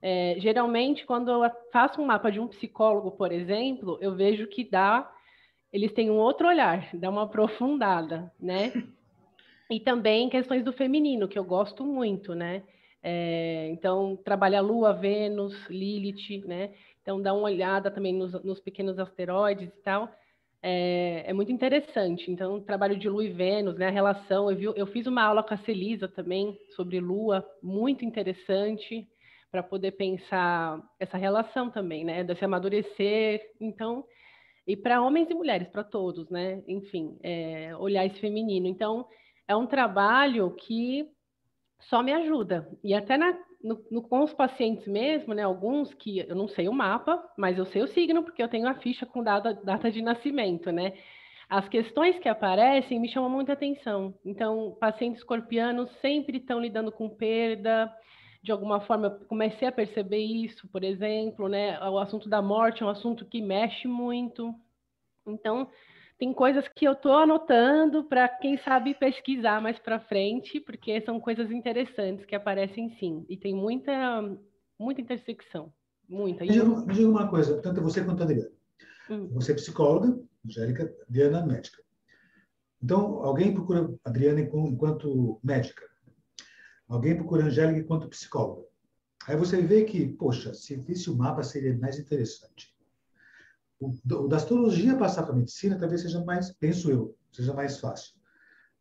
É, geralmente, quando eu faço um mapa de um psicólogo, por exemplo, eu vejo que dá, eles têm um outro olhar, dá uma aprofundada, né? E também questões do feminino, que eu gosto muito, né? É, então, trabalha Lua, Vênus, Lilith, né? Então, dá uma olhada também nos, nos pequenos asteroides e tal. É, é, muito interessante. Então, trabalho de Lua e Vênus, né? A relação. Eu, vi, eu fiz uma aula com a Celisa também sobre Lua, muito interessante, para poder pensar essa relação também, né? De se amadurecer. Então, e para homens e mulheres, para todos, né? Enfim, é, olhar esse feminino. Então, é um trabalho que só me ajuda. E até na, no, no, com os pacientes mesmo, né? Alguns que eu não sei o mapa, mas eu sei o signo, porque eu tenho a ficha com data, data de nascimento, né? As questões que aparecem me chamam muita atenção. Então, pacientes escorpianos sempre estão lidando com perda, de alguma forma, eu comecei a perceber isso, por exemplo, né? O assunto da morte é um assunto que mexe muito. Então, tem coisas que eu estou anotando para, quem sabe, pesquisar mais para frente, porque são coisas interessantes que aparecem sim. E tem muita, muita intersecção. Muita. Me diga, me diga uma coisa, tanto você quanto a Adriana. Hum. Você é psicóloga, Angélica, Adriana médica. Então, alguém procura Adriana enquanto médica. Alguém procura Angélica enquanto psicóloga. Aí você vê que, poxa, se visse o mapa seria mais interessante o, da astrologia passar para a medicina talvez seja mais, penso eu, seja mais fácil.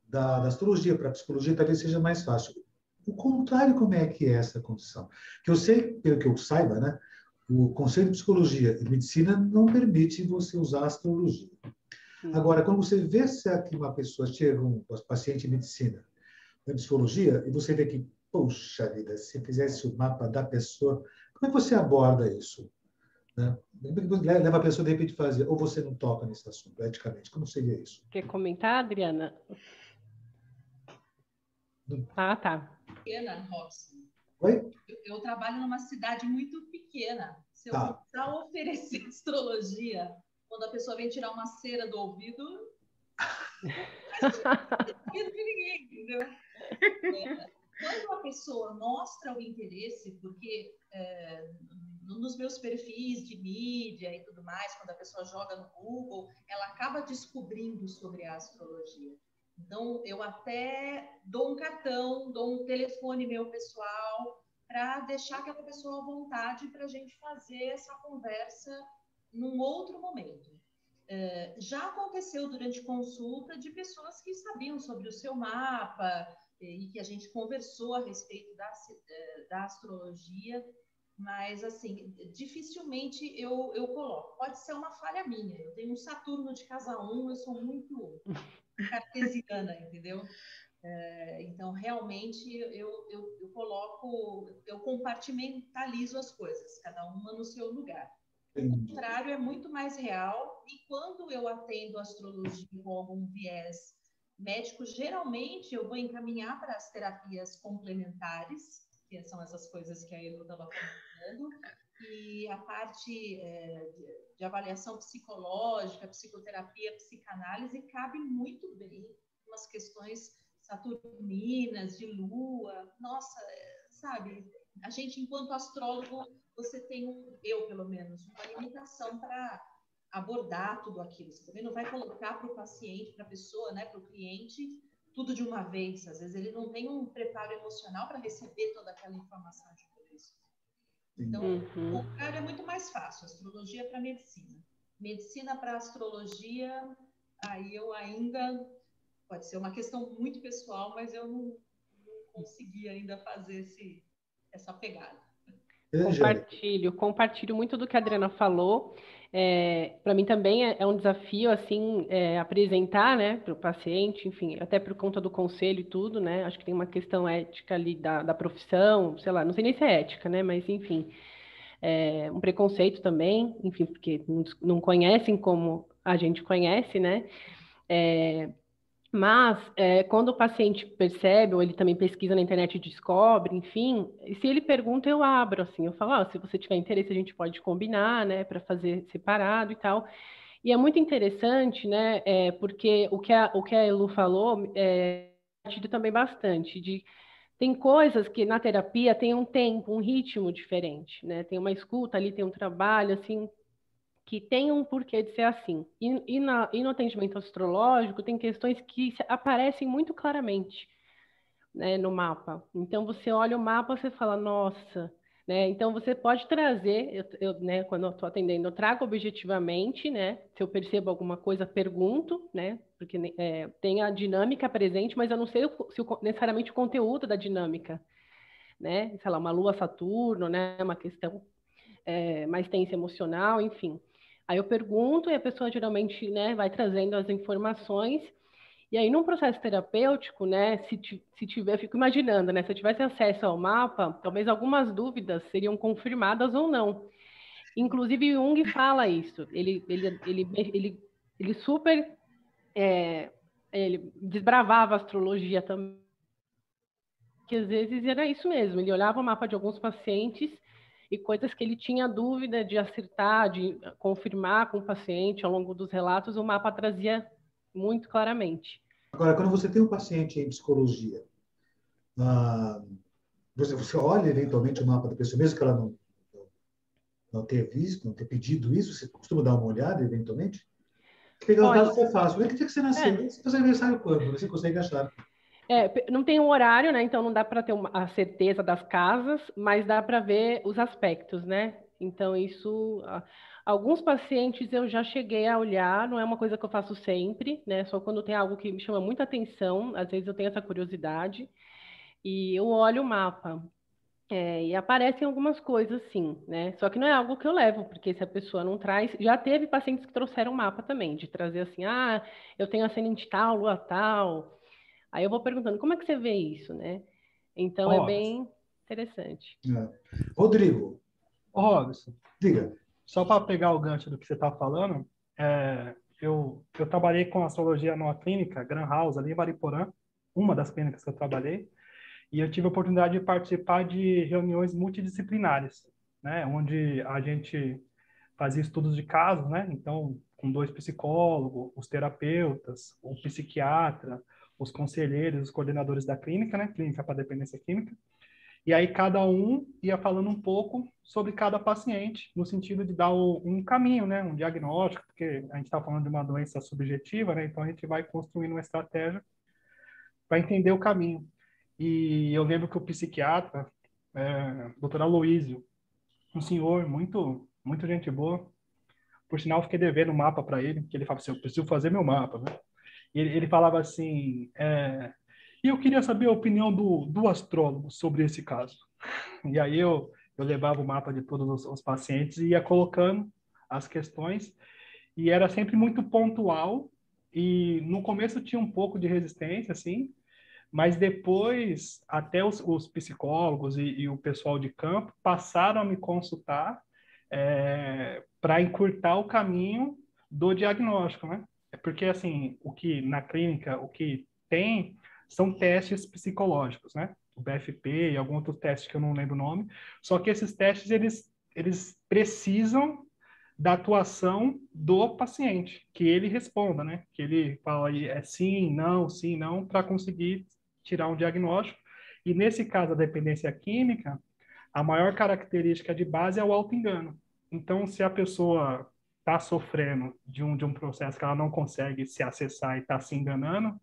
Da, da astrologia para a psicologia talvez seja mais fácil. O contrário, como é que é essa condição? Que eu sei, pelo que eu saiba, né? O Conselho de Psicologia e Medicina não permite você usar a astrologia. Agora, quando você vê se aqui uma pessoa chega, um paciente em medicina, em psicologia, e você vê que, poxa vida, se fizesse o mapa da pessoa, como é que você aborda isso? Né? Leva a pessoa, de repente, a fazer, ou você não toca nesse assunto, eticamente. Como seria isso? Quer comentar, Adriana? Ah, tá. Pequena, Robson. Oi? Eu, eu, trabalho numa cidade muito pequena. Se eu tá. precisar oferecer astrologia, quando a pessoa vem tirar uma cera do ouvido, não de ninguém, entendeu? É, quando a pessoa mostra o interesse, porque é, nos meus perfis de mídia e tudo mais, quando a pessoa joga no Google, ela acaba descobrindo sobre a astrologia. Então, eu até dou um cartão, dou um telefone meu pessoal, para deixar aquela pessoa à vontade para a gente fazer essa conversa num outro momento. É, já aconteceu durante consulta de pessoas que sabiam sobre o seu mapa e que a gente conversou a respeito da, é, da astrologia mas, assim, dificilmente eu, eu coloco. Pode ser uma falha minha. Eu tenho um Saturno de casa 1, eu sou muito cartesiana, entendeu? É, então, realmente, eu, eu, eu, coloco, eu compartimentalizo as coisas, cada uma no seu lugar. O contrário é muito mais real, e quando eu atendo astrologia com algum viés médico, geralmente eu vou encaminhar para as terapias complementares, que são essas coisas que a Elo estava comentando, e a parte é, de, de, avaliação psicológica, psicoterapia, psicanálise cabe muito bem umas questões saturninas, de lua. Nossa, é, sabe, a gente, enquanto astrólogo, você tem um, eu pelo menos, uma limitação para abordar tudo aquilo. Você também não vai colocar para o paciente, para a pessoa, né, para o cliente, tudo de uma vez. Às vezes ele não tem um preparo emocional para receber toda aquela informação de. Então, uhum. o cara é muito mais fácil. Astrologia para medicina. Medicina para astrologia, aí eu ainda pode ser uma questão muito pessoal, mas eu não, não consegui ainda fazer esse, essa pegada. Compartilho, compartilho muito do que a Adriana falou. É, para mim também é, é, um desafio assim é, apresentar, né, para o paciente, enfim, até por conta do conselho e tudo, né? Acho que tem uma questão ética ali da, da profissão, sei lá, não sei nem se é ética, né? Mas enfim, é, um preconceito também, enfim, porque não, não conhecem como a gente conhece, né? É, mas, é, quando o paciente percebe, ou ele também pesquisa na internet e descobre, enfim, se ele pergunta, eu abro, assim, eu falo, oh, se você tiver interesse, a gente pode combinar, né, para fazer separado e tal. E é muito interessante, né, é, porque o que a, o que a Elu falou é partido também bastante, de tem coisas que na terapia tem um tempo, um ritmo diferente, né, tem uma escuta ali, tem um trabalho, assim, que tem um porquê de ser assim. E, e, na, e no atendimento astrológico, tem questões que aparecem muito claramente né, no mapa. Então, você olha o mapa você fala, nossa. Né? Então, você pode trazer, eu, eu né, quando eu estou atendendo, eu trago objetivamente, né? Se eu percebo alguma coisa, pergunto, né? Porque é, tem a dinâmica presente, mas eu não sei se o, necessariamente o conteúdo da dinâmica. Né? Sei lá, uma lua Saturno, né? Uma questão é, mais tensa emocional, enfim. Aí eu pergunto e a pessoa geralmente né, vai trazendo as informações. E aí, num processo terapêutico, né, se, se tiver, fico imaginando, né, se eu tivesse acesso ao mapa, talvez algumas dúvidas seriam confirmadas ou não. Inclusive, Jung fala isso. Ele, ele, ele, ele, ele super é, ele desbravava a astrologia também. Que às vezes era isso mesmo. Ele olhava o mapa de alguns pacientes e coisas que ele tinha dúvida de acertar, de confirmar com o paciente ao longo dos relatos, o mapa trazia muito claramente. Agora, quando você tem um paciente em psicologia, ah, você, você olha eventualmente o mapa da pessoa, mesmo que ela não, não tenha visto, não tenha pedido isso, você costuma dar uma olhada eventualmente? Pegar o caso que é fácil. Que dia que você nasceu? É. Você faz aniversário quando? Você consegue achar. É, não tem um horário, né? Então não dá para ter uma, a certeza das casas, mas dá para ver os aspectos, né? Então isso, alguns pacientes eu já cheguei a olhar, não é uma coisa que eu faço sempre, né? Só quando tem algo que me chama muita atenção, às vezes eu tenho essa curiosidade e eu olho o mapa. É, e aparecem algumas coisas, sim, né? Só que não é algo que eu levo, porque se a pessoa não traz. Já teve pacientes que trouxeram mapa também, de trazer assim, ah, eu tenho ascendente tal, lua tal, Aí eu vou perguntando, como é que você vê isso, né? Então é bem interessante. É. Rodrigo. Ô, Robson. Diga. Só para pegar o gancho do que você está falando, é, eu, eu trabalhei com astrologia numa clínica, Gran House, ali em Mariporã, uma das clínicas que eu trabalhei, e eu tive a oportunidade de participar de reuniões multidisciplinares, né, onde a gente fazia estudos de casos, né, então com dois psicólogos, os terapeutas, o psiquiatra, os conselheiros, os coordenadores da clínica, né, clínica para dependência química, e aí cada um ia falando um pouco sobre cada paciente, no sentido de dar o, um caminho, né, um diagnóstico, porque a gente está falando de uma doença subjetiva, né, então a gente vai construindo uma estratégia para entender o caminho. E eu lembro que o psiquiatra, é, doutor Aloísio, um senhor muito, muito gente boa, por sinal fiquei devendo o mapa para ele, que ele falava assim, eu preciso fazer meu mapa, né? Ele, ele falava assim, é, eu queria saber a opinião do, do astrólogo sobre esse caso. E aí eu, eu levava o mapa de todos os, os pacientes e ia colocando as questões, e era sempre muito pontual, e no começo tinha um pouco de resistência, assim, mas depois até os, os psicólogos e, e, o pessoal de campo passaram a me consultar é, para encurtar o caminho do diagnóstico, né? É porque, assim, o que na clínica, o que tem são testes psicológicos, né? O BFP e algum outro teste que eu não lembro o nome. Só que esses testes, eles, eles precisam da atuação do paciente, que ele responda, né? Que ele fala é sim, não, sim, não, para conseguir tirar um diagnóstico. E nesse caso, a dependência química, a maior característica de base é o auto-engano. Então, se a pessoa está sofrendo de um, de um processo que ela não consegue se acessar e está se enganando,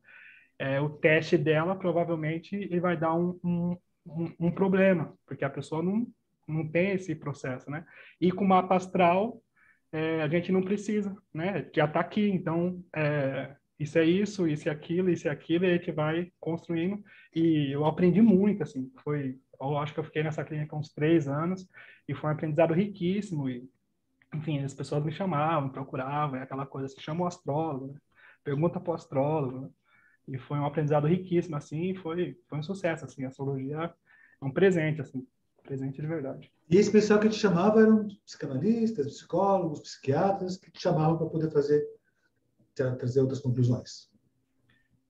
é, o teste dela provavelmente ele vai dar um, um, um, um, problema, porque a pessoa não, não tem esse processo, né? E com o mapa astral, é, a gente não precisa, né? Já está aqui, então é, isso é isso, isso é aquilo, isso é aquilo, e a gente vai construindo. E eu aprendi muito, assim, foi, eu acho que eu fiquei nessa clínica uns três anos, e foi um aprendizado riquíssimo, e, enfim, as pessoas me chamavam, procuravam, é aquela coisa, se chama o astrólogo, né? pergunta para o astrólogo, né? e foi um aprendizado riquíssimo, assim, foi, foi um sucesso, assim, a astrologia é um presente, assim, presente de verdade. E esse pessoal que te chamava eram psicanalistas, psicólogos, psiquiatras, que te chamavam para poder fazer, trazer outras conclusões.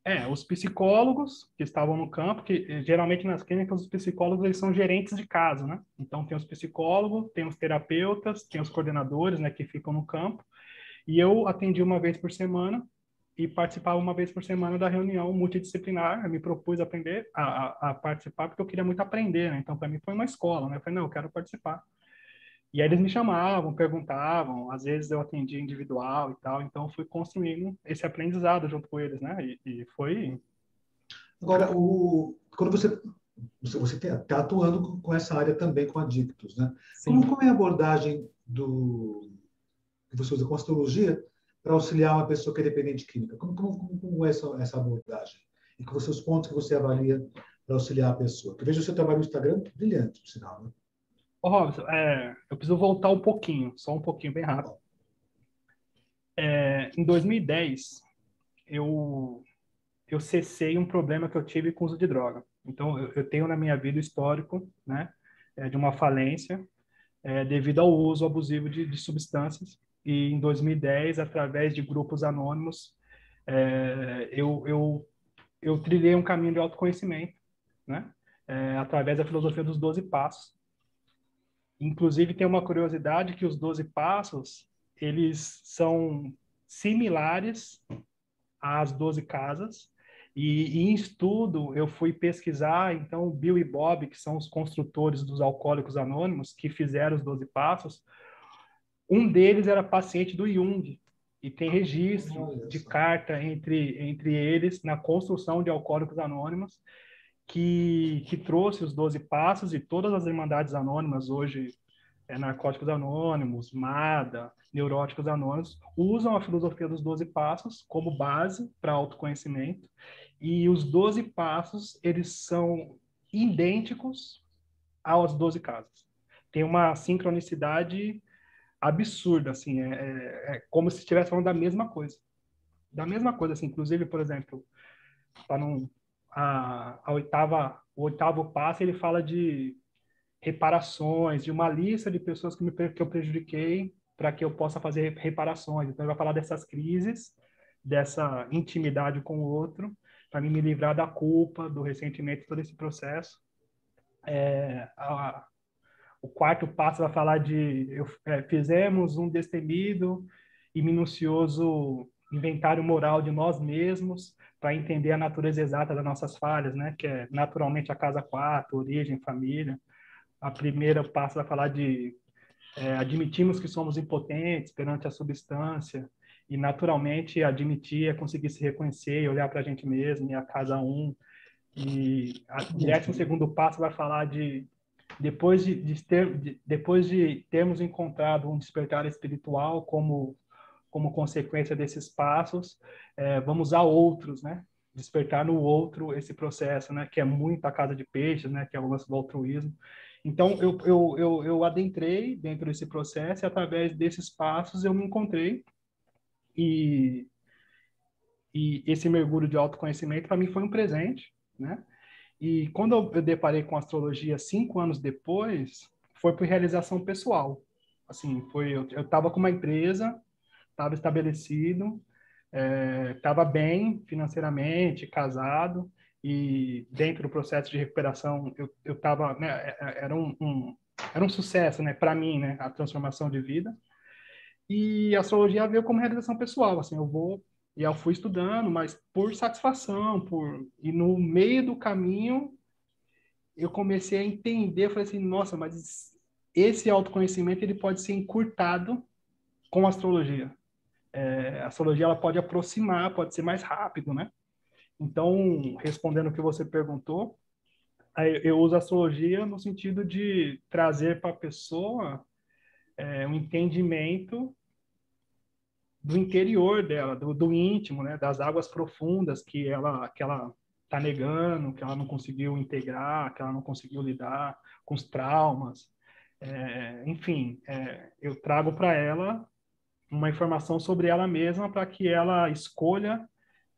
É, os psicólogos que estavam no campo, que eh, geralmente nas clínicas os psicólogos eles são gerentes de caso, né? Então tem os psicólogos, tem os terapeutas, tem os coordenadores, né, que ficam no campo. E eu atendi uma vez por semana e participava uma vez por semana da reunião multidisciplinar. Eu me propus aprender a, a, a participar porque eu queria muito aprender, né? Então para mim foi uma escola, né? Eu falei não, eu quero participar. E aí eles me chamavam, perguntavam, às vezes eu atendia individual e tal, então fui construindo esse aprendizado junto com eles, né? E, e foi. Agora, o, quando você você está atuando com essa área também com adictos, né? Como, como, é a abordagem do que você usa com astrologia para auxiliar uma pessoa que é dependente de química? Como, como, como é essa, essa abordagem? E com os pontos que você avalia para auxiliar a pessoa? Que vejo o seu trabalho no Instagram brilhante, por sinal, né? Ô, Robson, é, eu preciso voltar um pouquinho, só um pouquinho, bem rápido. É, em 2010, eu, eu cessei um problema que eu tive com o uso de droga. Então, eu, eu tenho na minha vida histórico, né, é, de uma falência é, devido ao uso abusivo de, de substâncias e em 2010, através de grupos anônimos, é, eu, eu, eu trilhei um caminho de autoconhecimento, né? É, através da filosofia dos 12 passos. Inclusive, tem uma curiosidade que os 12 passos, eles são similares às 12 casas, e, e, em estudo, eu fui pesquisar, então, Bill e Bob, que são os construtores dos Alcoólicos Anônimos, que fizeram os 12 passos, um deles era paciente do Jung, e tem registro de carta entre, entre eles na construção de Alcoólicos Anônimos, que, que trouxe os 12 passos e todas as irmandades anônimas hoje, é, Narcóticos Anônimos, MADA, Neuróticos Anônimos, usam a filosofia dos 12 passos como base para autoconhecimento, e os 12 passos, eles são idênticos aos 12 casos. Tem uma sincronicidade absurda, assim, é, é, é como se estivesse falando da mesma coisa. Da mesma coisa, assim, inclusive, por exemplo, para não a, a, oitava, o oitavo passo, ele fala de reparações, de uma lista de pessoas que, me, que eu prejudiquei para que eu possa fazer reparações. Então, ele vai falar dessas crises, dessa intimidade com o outro, para me livrar da culpa, do ressentimento, todo esse processo. É, a, o quarto passo vai falar de eu, é, fizemos um destemido e minucioso inventário moral de nós mesmos para entender a natureza exata das nossas falhas, né? Que é naturalmente a casa quatro, origem, família. A primeira passo vai falar de é, admitimos que somos impotentes perante a substância e naturalmente admitir é conseguir se reconhecer e olhar para a gente mesmo e a casa um. E o décimo segundo passo vai falar de depois de, de, ter, de, depois de termos encontrado um despertar espiritual como como consequência desses passos, é, vamos a outros, né? Despertar no outro esse processo, né? Que é muito a casa de peixes, né? Que é o lance do altruísmo. Então, eu, eu, eu, eu adentrei dentro desse processo e através desses passos eu me encontrei e, e esse mergulho de autoconhecimento para mim foi um presente, né? E quando eu, deparei com astrologia cinco anos depois, foi por realização pessoal. Assim, foi eu estava com uma empresa estava estabelecido, estava é, bem financeiramente, casado, e dentro do processo de recuperação eu estava, né, é, é, era um, um, era um sucesso, né, para mim, né, a transformação de vida. E a astrologia veio como realização pessoal, assim, eu vou e eu fui estudando, mas por satisfação, por e no meio do caminho eu comecei a entender, falei assim, nossa, mas esse autoconhecimento ele pode ser encurtado com astrologia é, a astrologia ela pode aproximar, pode ser mais rápido, né? Então, respondendo o que você perguntou, eu uso a astrologia no sentido de trazer para a pessoa é, um entendimento do interior dela, do, do íntimo, né? Das águas profundas que ela que ela está negando, que ela não conseguiu integrar, que ela não conseguiu lidar com os traumas. É, enfim, é, eu trago para ela uma informação sobre ela mesma para que ela escolha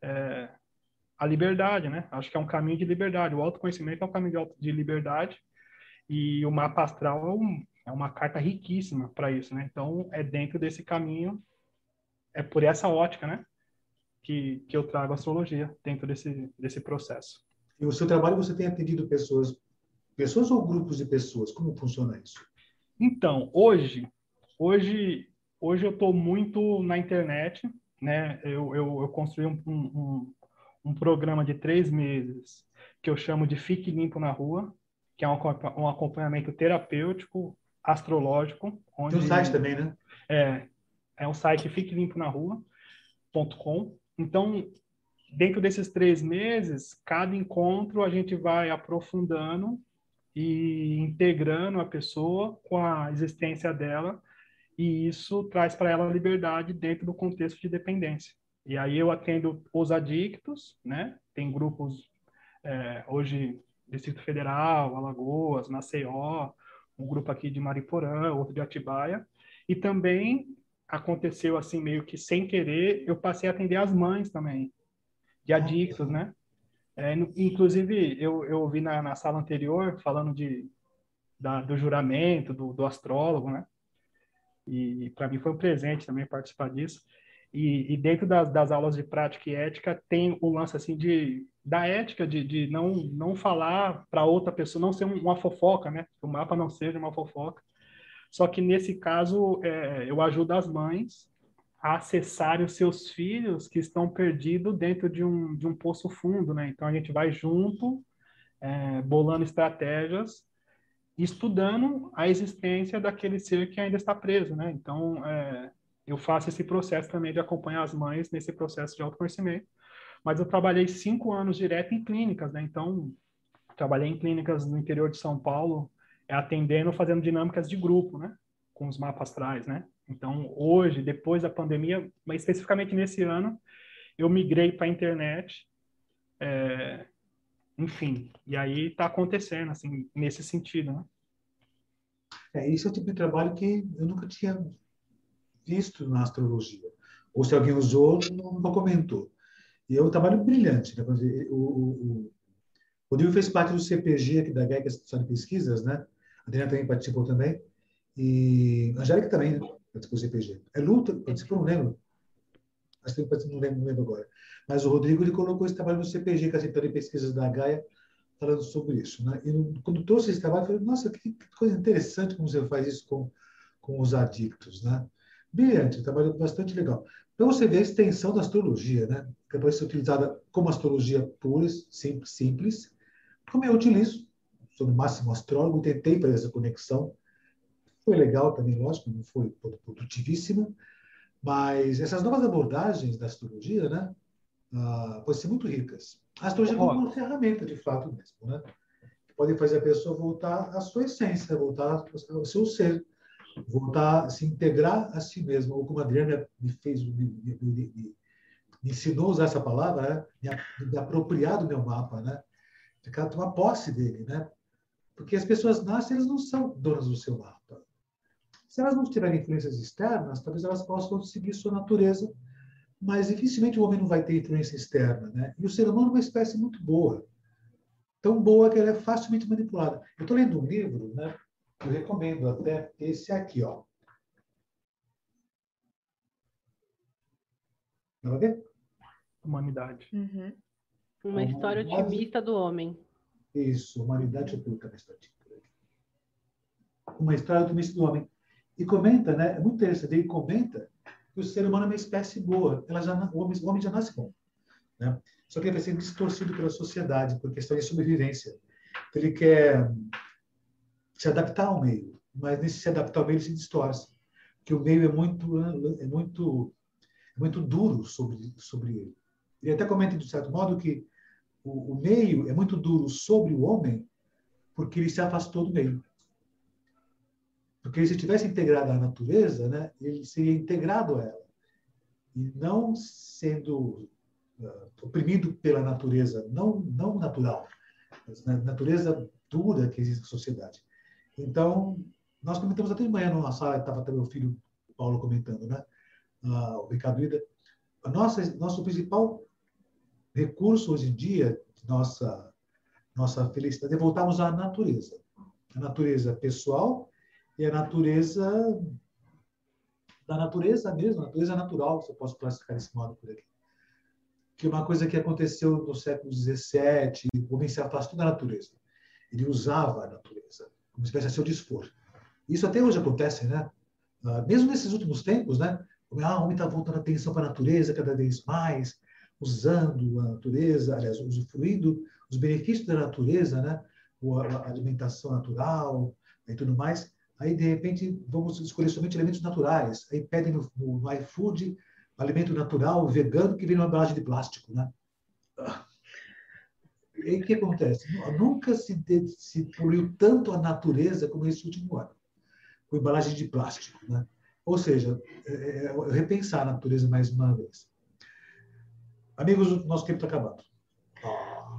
é, a liberdade, né? Acho que é um caminho de liberdade. O autoconhecimento é um caminho de liberdade e o mapa astral é, um, é uma carta riquíssima para isso, né? Então, é dentro desse caminho, é por essa ótica, né? Que, que eu trago a astrologia dentro desse, desse processo. E o seu trabalho, você tem atendido pessoas, pessoas ou grupos de pessoas? Como funciona isso? Então, hoje, hoje, hoje eu estou muito na internet, né? Eu, eu, eu construí um, um, um programa de três meses que eu chamo de Fique Limpo na Rua, que é um, um acompanhamento terapêutico, astrológico. Onde, Tem um site também, né? É, é um site Fique Limpo na Rua.com. Então, dentro desses três meses, cada encontro a gente vai aprofundando e integrando a pessoa com a existência dela, e isso traz para ela liberdade dentro do contexto de dependência. E aí eu atendo os adictos, né? Tem grupos é, hoje Distrito Federal, Alagoas, Maceió, um grupo aqui de Mariporã, outro de Atibaia, e também aconteceu assim meio que sem querer, eu passei a atender as mães também de adictos, né? É, inclusive eu, eu ouvi na, na sala anterior falando de da, do juramento do, do astrólogo, né? E para mim foi um presente também participar disso. E, e dentro das, das, aulas de prática e ética tem o lance assim de da ética de, de não não falar para outra pessoa, não ser uma fofoca, né? O mapa não seja uma fofoca. Só que nesse caso é, eu ajudo as mães a acessarem os seus filhos que estão perdidos dentro de um, de um poço fundo, né? Então a gente vai junto, é, bolando estratégias, estudando a existência daquele ser que ainda está preso, né? Então é, eu faço esse processo também de acompanhar as mães nesse processo de autoconhecimento. Mas eu trabalhei cinco anos direto em clínicas, né? Então, trabalhei em clínicas no interior de São Paulo, é, atendendo, fazendo dinâmicas de grupo, né? Com os mapas atrás, né? Então, hoje, depois da pandemia, mas especificamente nesse ano, eu migrei para a internet, é, enfim, e aí está acontecendo, assim, nesse sentido, né? É, isso é o tipo de trabalho que eu nunca tinha visto na astrologia. Ou se alguém usou, não, comentou. E é um trabalho brilhante. Né? O, o, o Rodrigo fez parte do CPG aqui da GEC, Instituição de Pesquisas, né? A Adriana também participou também. E a Angélica também né? participou do CPG. É luta, participou, não lembro. Acho que não lembro, lembro agora. Mas o Rodrigo ele colocou esse trabalho no CPG, que é a Central de Pesquisas da Gaia, falando sobre isso. Né? E quando trouxe esse trabalho, eu falei, nossa, que, que coisa interessante como você faz isso com, com os adictos. Né? brilhante, um trabalho bastante legal. Para você ver a extensão da astrologia, né? que pode ser utilizada como astrologia pura, simples, simples, como eu utilizo, sou no máximo astrólogo, tentei fazer essa conexão, foi legal também, lógico, não foi produtivíssima, mas essas novas abordagens da astrologia, né, ah, podem ser muito ricas. A astrologia é uma ferramenta, de fato mesmo, né? Pode fazer a pessoa voltar à sua essência, voltar ao seu ser, voltar a se integrar a si mesmo, ou como a Adriana me fez, me, me, me, me ensinou a usar essa palavra, né? me, apropriar do meu mapa, né? Ficar, tomar posse dele, né? Porque as pessoas nascem, elas não são donas do seu mapa. Se elas não tiverem influências externas, talvez elas possam seguir sua natureza, mas dificilmente o homem não vai ter influência externa, né? E o ser humano é uma espécie muito boa, tão boa que ela é facilmente manipulada. Eu estou lendo um livro, né? Eu recomendo até esse aqui, ó. Dá para ver? Humanidade. Uhum. Uma história otimista do homem. Isso, humanidade, nessa Uma história otimista do homem. E comenta, né? É muito interessante, ele comenta que o ser humano é uma espécie boa. Ela já, o, homem, o homem já nasce bom. Né? Só que ele vai ser distorcido pela sociedade, por questão de sobrevivência. Então, ele quer se adaptar ao meio, mas nesse se adaptar ao meio ele se distorce, porque o meio é muito é muito é muito duro sobre sobre ele. Ele até comenta de certo modo que o, o meio é muito duro sobre o homem porque ele se afastou do meio. Porque se tivesse integrado à natureza, né, ele seria integrado a ela. e não sendo uh, oprimido pela natureza, não, não natural, mas na natureza dura que existe na sociedade. Então, nós comentamos até de manhã numa sala, estava até meu filho Paulo comentando, né? Uh, o Ricardo Ida. A nossa, nosso principal recurso hoje em dia, nossa, nossa felicidade, é voltarmos à natureza. A natureza pessoal e a natureza da natureza mesmo, a natureza natural, se eu posso classificar desse modo por aqui. Que uma coisa que aconteceu no século XVII, o homem se afastou da natureza. Ele usava a natureza, como tivesse a seu dispor. Isso até hoje acontece, né? Ah, mesmo nesses últimos tempos, né? Ah, o homem está voltando a atenção para a natureza cada vez mais, usando a natureza, aliás, usufruindo os benefícios da natureza, né? A alimentação natural e tudo mais. Aí, de repente, vamos escolher somente alimentos naturais. Aí pedem no, no, no iFood alimento natural, vegano, que vem numa embalagem de plástico, né? E o que acontece? Nunca se, de, se poluiu tanto a natureza como esse último ano, com embalagem de plástico, né? Ou seja, é, é, é repensar a natureza mais uma vez. Amigos, o nosso tempo está acabando.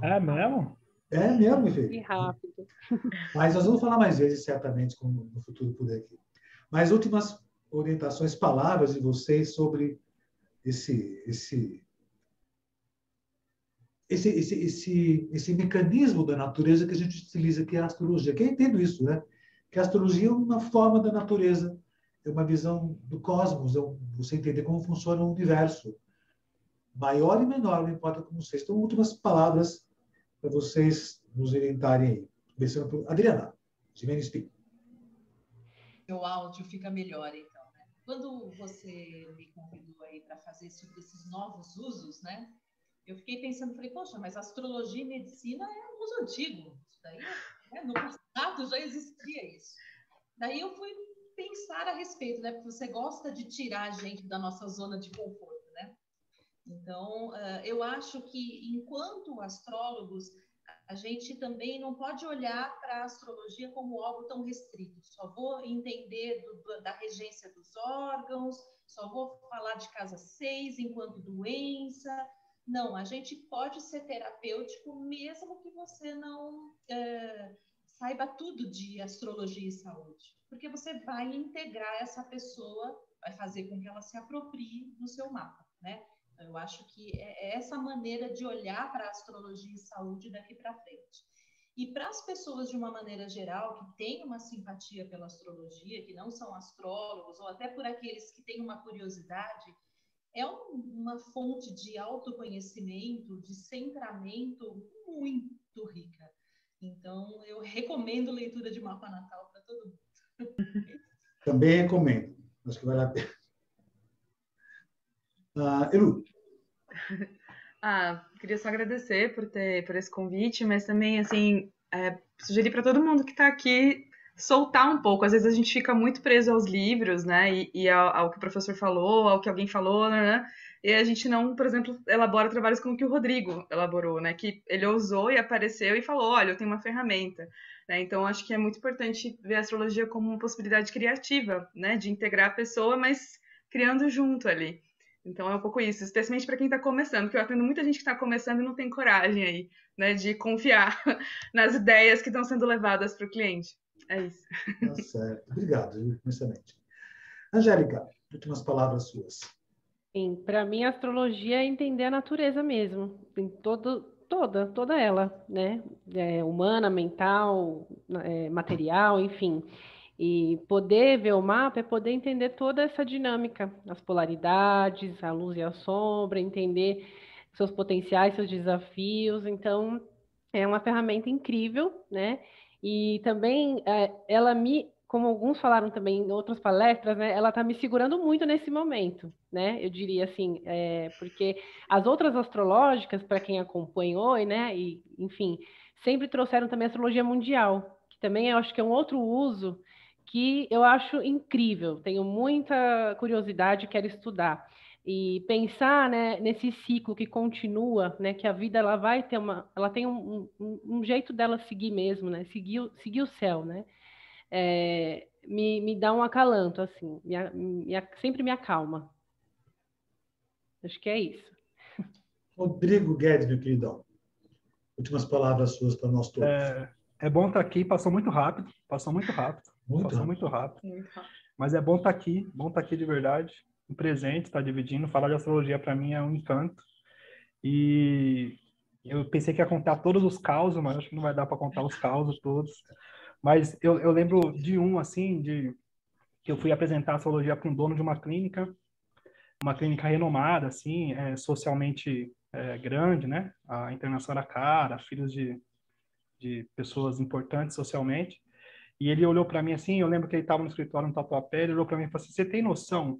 É mesmo? É mesmo, meu filho. Que rápido. Mas nós vamos falar mais vezes, certamente, como no futuro por aqui. Mas últimas orientações, palavras de vocês sobre esse, esse, esse, esse, esse, esse mecanismo da natureza que a gente utiliza, que é a astrologia. Que eu entendo isso, né? Que a astrologia é uma forma da natureza, é uma visão do cosmos, é você entender como funciona o universo. Maior e menor, não importa como vocês. Então, últimas palavras para vocês nos orientarem aí. Começando por Adriana, Jimenez Pinto. Meu áudio fica melhor, então. Né? Quando você me convidou aí para fazer sobre esses novos usos, né? Eu fiquei pensando, falei, poxa, mas astrologia e medicina é um uso antigo. Isso daí, né? no passado já existia isso. Daí eu fui pensar a respeito, né? Porque você gosta de tirar a gente da nossa zona de conforto. Então, eh, eu acho que enquanto astrólogos, a gente também não pode olhar para a astrologia como algo tão restrito. Só vou entender do, da regência dos órgãos, só vou falar de casa 6 enquanto doença. Não, a gente pode ser terapêutico mesmo que você não é, saiba tudo de astrologia e saúde, porque você vai integrar essa pessoa, vai fazer com que ela se aproprie do seu mapa, né? Eu acho que é, é essa maneira de olhar para a astrologia e saúde daqui para frente. E para as pessoas, de uma maneira geral, que têm uma simpatia pela astrologia, que não são astrólogos, ou até por aqueles que têm uma curiosidade, é um, uma fonte de autoconhecimento, de centramento muito rica. Então, eu recomendo leitura de mapa natal para todo mundo. Também recomendo. Acho que vale a pena. Uh. Ah, queria só agradecer por ter por esse convite, mas também assim é, sugerir para todo mundo que está aqui soltar um pouco. Às vezes a gente fica muito preso aos livros, né? E, e ao, ao, que o professor falou, ao que alguém falou, né? E a gente não, por exemplo, elabora trabalhos como o que o Rodrigo elaborou, né? Que ele ousou e apareceu e falou: olha, eu tenho uma ferramenta. Né? Então, acho que é muito importante ver a astrologia como uma possibilidade criativa, né? De integrar a pessoa, mas criando junto ali. Então é um pouco isso, especialmente para quem está começando, porque eu atendo muita gente que está começando e não tem coragem aí, né, de confiar nas ideias que estão sendo levadas para o cliente. É isso. Tá certo. Obrigado, excelente. Angélica, últimas palavras suas. Sim, para mim a astrologia é entender a natureza mesmo, em todo, toda, toda ela, né? É, humana, mental, é, material, enfim. E poder ver o mapa é poder entender toda essa dinâmica, as polaridades, a luz e a sombra, entender seus potenciais, seus desafios. Então, é uma ferramenta incrível, né? E também é, ela me, como alguns falaram também em outras palestras, né? Ela está me segurando muito nesse momento, né? Eu diria assim, é, porque as outras astrológicas, para quem acompanhou, né? E, enfim, sempre trouxeram também a astrologia mundial, que também eu acho que é um outro uso que eu acho incrível, tenho muita curiosidade, quero estudar. E pensar né, nesse ciclo que continua, né, que a vida ela vai ter uma, ela tem um, um, um jeito dela seguir mesmo, né, seguir, seguir o céu, né, é, me, me dá um acalanto, assim, me, me, sempre me acalma. Acho que é isso. Rodrigo Guedes, meu queridão. Últimas palavras suas para nós todos. É, é bom estar aqui, passou muito rápido, passou muito rápido. Muito passou rápido. muito rápido. Muito rápido. Mas é bom estar aqui, bom estar aqui de verdade, um presente, estar dividindo. Falar de astrologia para mim é um encanto. E eu pensei que ia contar todos os causos, mas acho que não vai dar para contar os causos todos. Mas eu, eu lembro de um, assim, de que eu fui apresentar astrologia para um dono de uma clínica, uma clínica renomada, assim, é, socialmente é, grande, né? A internação era cara, filhos de, de pessoas importantes socialmente. E ele olhou para mim assim, eu lembro que ele estava no escritório no Tatuapé, ele olhou para mim e falou assim, você tem noção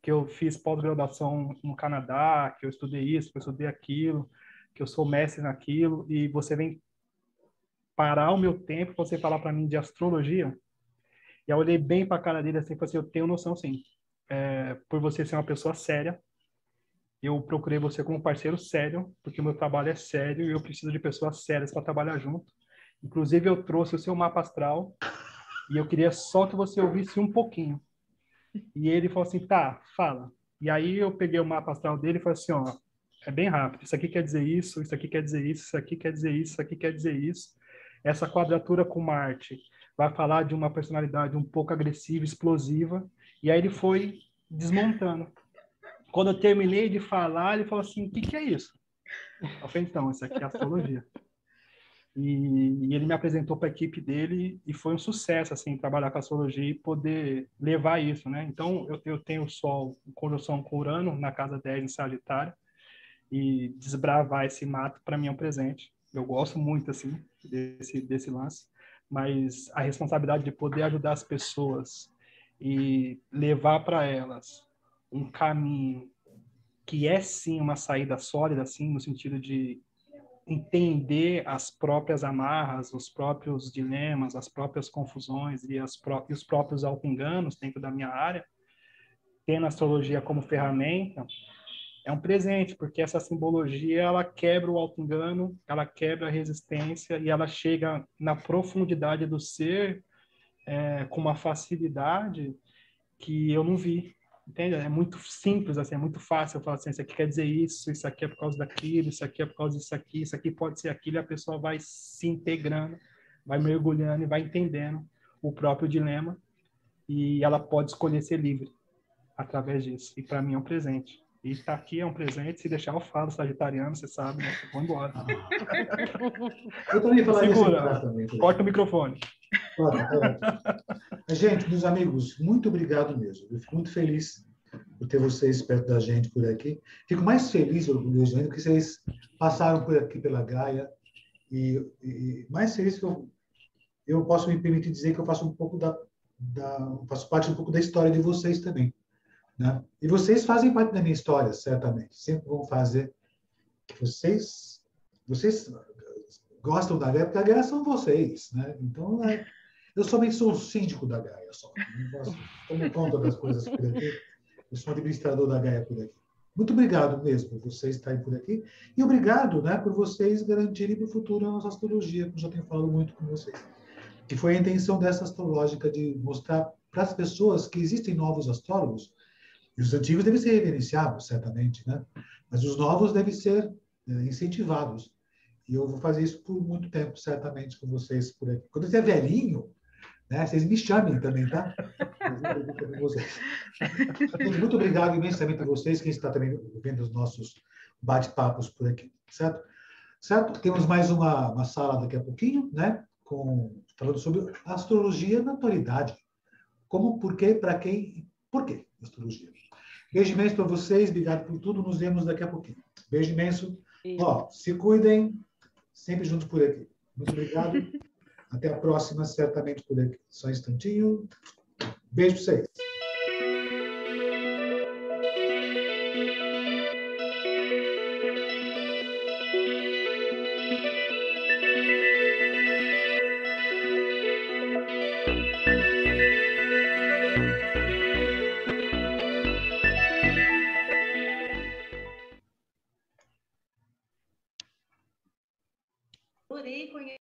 que eu fiz pós-graduação no Canadá, que eu estudei isso, que eu estudei aquilo, que eu sou mestre naquilo, e você vem parar o meu tempo para você falar para mim de astrologia? E eu olhei bem para a cara dele assim e falei assim, eu tenho noção sim. É, por você ser uma pessoa séria, eu procurei você como parceiro sério, porque o meu trabalho é sério e eu preciso de pessoas sérias para trabalhar junto. Inclusive, eu trouxe o seu mapa astral e eu queria só que você ouvisse um pouquinho. E ele falou assim, tá, fala. E aí eu peguei o mapa astral dele e falei assim, ó, é bem rápido. Isso aqui quer dizer isso, isso aqui quer dizer isso, isso aqui quer dizer isso, isso aqui quer dizer isso. Essa quadratura com Marte vai falar de uma personalidade um pouco agressiva, explosiva. E aí ele foi desmontando. Quando eu terminei de falar, ele falou assim, o que, que é isso? Eu falei, então, isso aqui é astrologia. E, e, ele me apresentou para a equipe dele e foi um sucesso assim trabalhar com astrologia e poder levar isso, né? Então eu, eu tenho o Sol em conjunção com Urano na casa 10 em Sagitário e desbravar esse mato para mim é um presente. Eu gosto muito assim desse desse lance, mas a responsabilidade de poder ajudar as pessoas e levar para elas um caminho que é sim uma saída sólida, assim, no sentido de entender as próprias amarras, os próprios dilemas, as próprias confusões e, as pró e os próprios auto-enganos dentro da minha área, tendo a astrologia como ferramenta, é um presente, porque essa simbologia, ela quebra o auto-engano, ela quebra a resistência e ela chega na profundidade do ser é, com uma facilidade que eu não vi entende? É muito simples, assim, é muito fácil eu falar assim, isso aqui quer dizer isso, isso aqui é por causa daquilo, isso aqui é por causa disso aqui, isso aqui pode ser aquilo, e a pessoa vai se integrando, vai mergulhando e vai entendendo o próprio dilema e ela pode escolher ser livre através disso. E para mim é um presente. E estar aqui é um presente, se deixar eu falo, sagitariano, você sabe, né? Vou embora. Eu também falaria Segura, também. corta o microfone. Gente, meus amigos, muito obrigado mesmo. Eu fico muito feliz por ter vocês perto da gente por aqui. Fico mais feliz orgulhoso ainda que vocês passaram por aqui pela Gaia e, e mais feliz que eu, eu posso me permitir dizer que eu faço um pouco da, da faço parte um pouco da história de vocês também, né? E vocês fazem parte da minha história, certamente. Sempre vão fazer vocês vocês gostam da Gaia, porque a Gaia são vocês, né? Então, é, eu somente sou o síndico da Gaia, só. Não posso tomar conta das coisas por aqui. Eu sou administrador da Gaia por aqui. Muito obrigado mesmo por vocês estarem por aqui. E obrigado né, por vocês garantirem para o futuro a nossa astrologia, como já tenho falado muito com vocês. Que foi a intenção dessa astrológica de mostrar para as pessoas que existem novos astrólogos, e os antigos devem ser reverenciados, certamente, né? mas os novos devem ser é, incentivados. E eu vou fazer isso por muito tempo, certamente, com vocês por aqui. Quando eu estiver velhinho, né, vocês me chamem também, tá? muito obrigado imensamente a vocês, quem está também vendo os nossos bate-papos por aqui, certo? Certo? Temos mais uma, uma sala daqui a pouquinho, né? Com, falando sobre astrologia na atualidade. Como, por quê, para quem, por quê astrologia. Beijo imenso para vocês, obrigado por tudo, nos vemos daqui a pouquinho. Beijo imenso. Ó, se cuidem, sempre juntos por aqui. Muito obrigado. Até a próxima, certamente por aqui. Só um instantinho. Beijo para vocês.